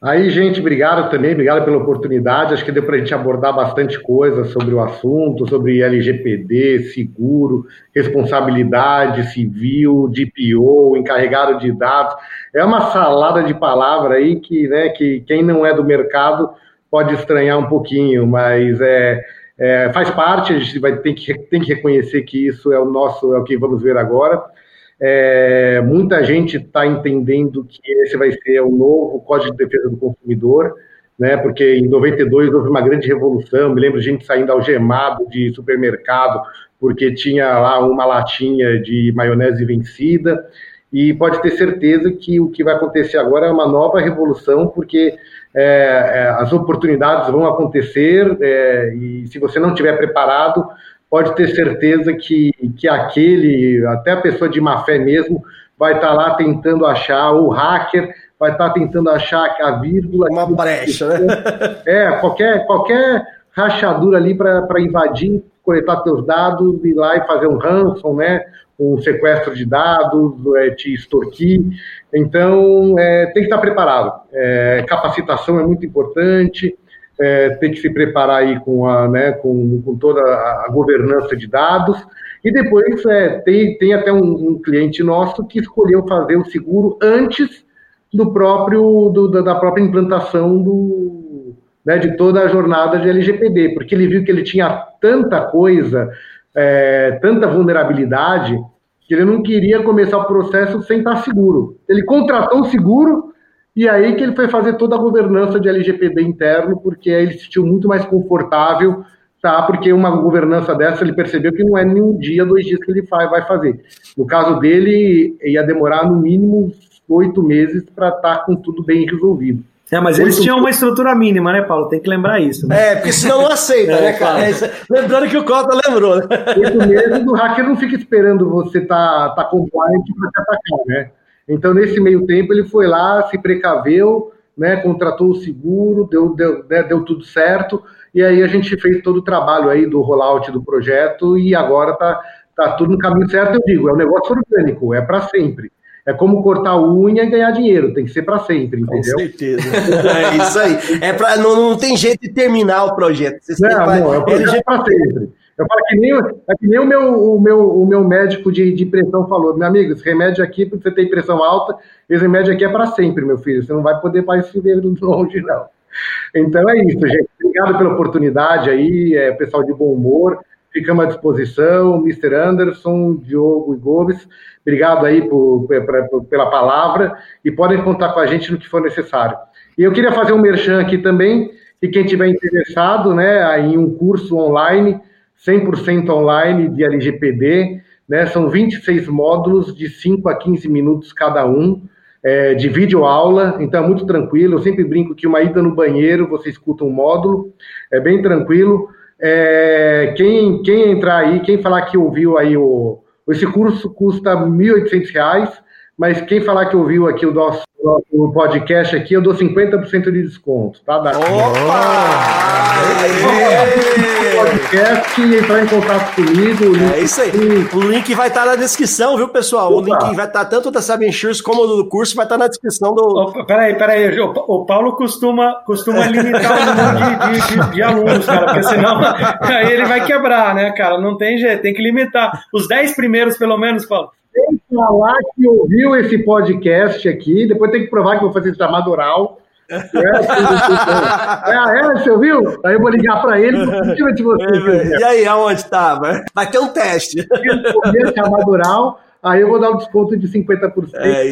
Aí, gente, obrigado também, obrigado pela oportunidade. Acho que deu para a gente abordar bastante coisa sobre o assunto, sobre LGPD, seguro, responsabilidade civil, DPO, encarregado de dados. É uma salada de palavra aí que, né, que quem não é do mercado pode estranhar um pouquinho, mas é, é, faz parte, a gente vai ter que, tem que reconhecer que isso é o nosso, é o que vamos ver agora. É, muita gente está entendendo que esse vai ser o novo Código de Defesa do Consumidor, né? Porque em 92 houve uma grande revolução. Me lembro de gente saindo algemado de supermercado porque tinha lá uma latinha de maionese vencida. E pode ter certeza que o que vai acontecer agora é uma nova revolução, porque é, é, as oportunidades vão acontecer é, e se você não estiver preparado, pode ter certeza que, que aquele, até a pessoa de má fé mesmo, vai estar lá tentando achar, o hacker vai estar tentando achar a vírgula. Uma brecha, né? É, qualquer, qualquer rachadura ali para invadir, coletar teus dados, ir lá e fazer um ransom, né? Um sequestro de dados, é, te extorquir. Então, é, tem que estar preparado. É, capacitação é muito importante, é, tem que se preparar aí com, a, né, com, com toda a governança de dados. E depois é, tem, tem até um, um, cliente nosso que escolheu fazer o seguro antes do próprio do, da própria implantação do, né, de toda a jornada de LGPD, porque ele viu que ele tinha tanta coisa, é, tanta vulnerabilidade, que ele não queria começar o processo sem estar seguro. Ele contratou um seguro e aí que ele foi fazer toda a governança de LGPD interno, porque aí ele se sentiu muito mais confortável, tá? Porque uma governança dessa ele percebeu que não é nem um dia, dois dias que ele vai fazer. No caso dele, ia demorar no mínimo oito meses para estar tá com tudo bem resolvido. É, mas eles tinham uma estrutura mínima, né, Paulo? Tem que lembrar isso. Né? É, porque senão não aceita, é, né, cara? É, lembrando que o Cota lembrou, né? Oito meses, o hacker não fica esperando você tá, tá compliant para te atacar, né? Então, nesse meio tempo, ele foi lá, se precaveu, né, contratou o seguro, deu, deu, né, deu tudo certo, e aí a gente fez todo o trabalho aí do rollout do projeto, e agora tá, tá tudo no caminho certo, eu digo, é um negócio orgânico, é para sempre. É como cortar unha e ganhar dinheiro, tem que ser para sempre, entendeu? Com certeza. é isso aí. É pra, não, não tem jeito de terminar o projeto. Você não, não, é projeto para sempre. Eu falo que nem, é que nem o, meu, o, meu, o meu médico de, de pressão falou, meu amigo, esse remédio aqui, porque você tem pressão alta, esse remédio aqui é para sempre, meu filho. Você não vai poder mais se ver longe, não. Então é isso, gente. Obrigado pela oportunidade aí, é, pessoal de bom humor. Ficamos à disposição, Mr. Anderson, Diogo e Gomes. Obrigado aí por, por, pela palavra e podem contar com a gente no que for necessário. E eu queria fazer um merchan aqui também, que quem tiver interessado né, em um curso online, 100% online de LGPD, né, são 26 módulos de 5 a 15 minutos cada um, é, de vídeo aula, então é muito tranquilo. Eu sempre brinco que uma ida no banheiro, você escuta um módulo, é bem tranquilo. É, quem, quem entrar aí, quem falar que ouviu aí o. Esse curso custa R$ 1.800, mas quem falar que ouviu aqui o nosso, o podcast aqui, eu dou 50% de desconto, tá? Da... Opa! Podcast e entrar em contato comigo. É isso aí. O link vai estar tá na descrição, viu, pessoal? Opa. O link vai estar tá tanto da Sabin Insurance como do curso, vai estar tá na descrição do. Oh, peraí, peraí. O, o Paulo costuma, costuma limitar o número de, de, de, alunos, cara, porque senão aí ele vai quebrar, né, cara? Não tem jeito, tem que limitar. Os 10 primeiros, pelo menos, Paulo. Tem que falar que ouviu esse podcast aqui, depois tem que provar que vou fazer chamado oral. É, é, você ouviu? Aí eu vou ligar para ele de você. É, e aí, aonde tá? Vai ter um teste. chamado oral. Aí eu vou dar um desconto de 50% é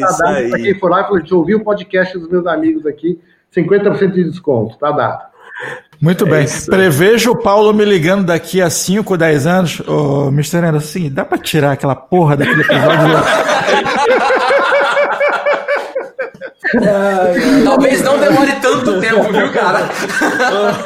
para quem for lá e falar, ouviu o podcast dos meus amigos aqui, 50% de desconto, tá dado. Muito é bem. Isso. Prevejo o Paulo me ligando daqui a 5, 10 anos. Ô, oh, Mr. Anderson, assim, dá pra tirar aquela porra daquele episódio lá? Talvez não demore tanto tempo, viu, cara?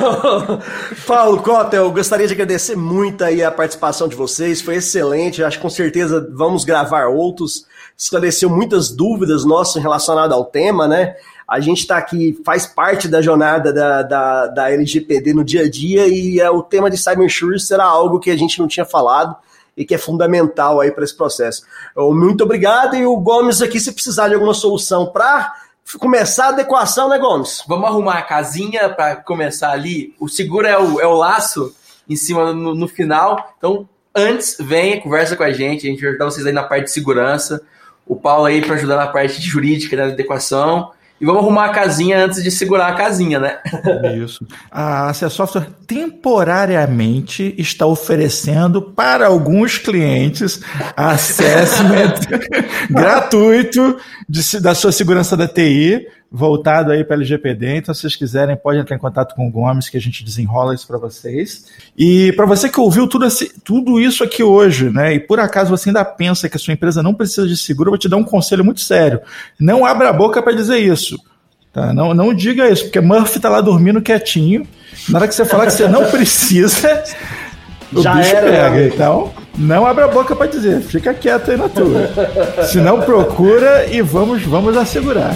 Paulo Cota, eu gostaria de agradecer muito aí a participação de vocês, foi excelente, acho que com certeza vamos gravar outros, esclareceu muitas dúvidas nossas relacionadas ao tema, né? A gente está aqui, faz parte da jornada da, da, da LGPD no dia a dia e é, o tema de Cyber Insurance será algo que a gente não tinha falado e que é fundamental aí para esse processo. Muito obrigado e o Gomes aqui, se precisar de alguma solução para começar a adequação, né, Gomes? Vamos arrumar a casinha para começar ali. O seguro é o, é o laço em cima no, no, final. Então, antes, venha, conversa com a gente. A gente vai ajudar vocês aí na parte de segurança. O Paulo aí para ajudar na parte jurídica, na adequação. E vamos arrumar a casinha antes de segurar a casinha, né? Isso. A Access Software temporariamente está oferecendo para alguns clientes assessment gratuito de, da sua segurança da TI, voltado aí para LGPD. Então, se vocês quiserem, pode entrar em contato com o Gomes, que a gente desenrola isso para vocês. E para você que ouviu tudo, esse, tudo isso aqui hoje, né? E por acaso você ainda pensa que a sua empresa não precisa de seguro, eu vou te dar um conselho muito sério. Não abra a boca para dizer isso. Tá? Não, não diga isso, porque Murphy está lá dormindo quietinho. Na hora que você falar que você não precisa, o Já bicho era, pega. meu amigo. Então, não abra a boca para dizer. Fica quieto aí na tua. Se não, procura e vamos, vamos assegurar.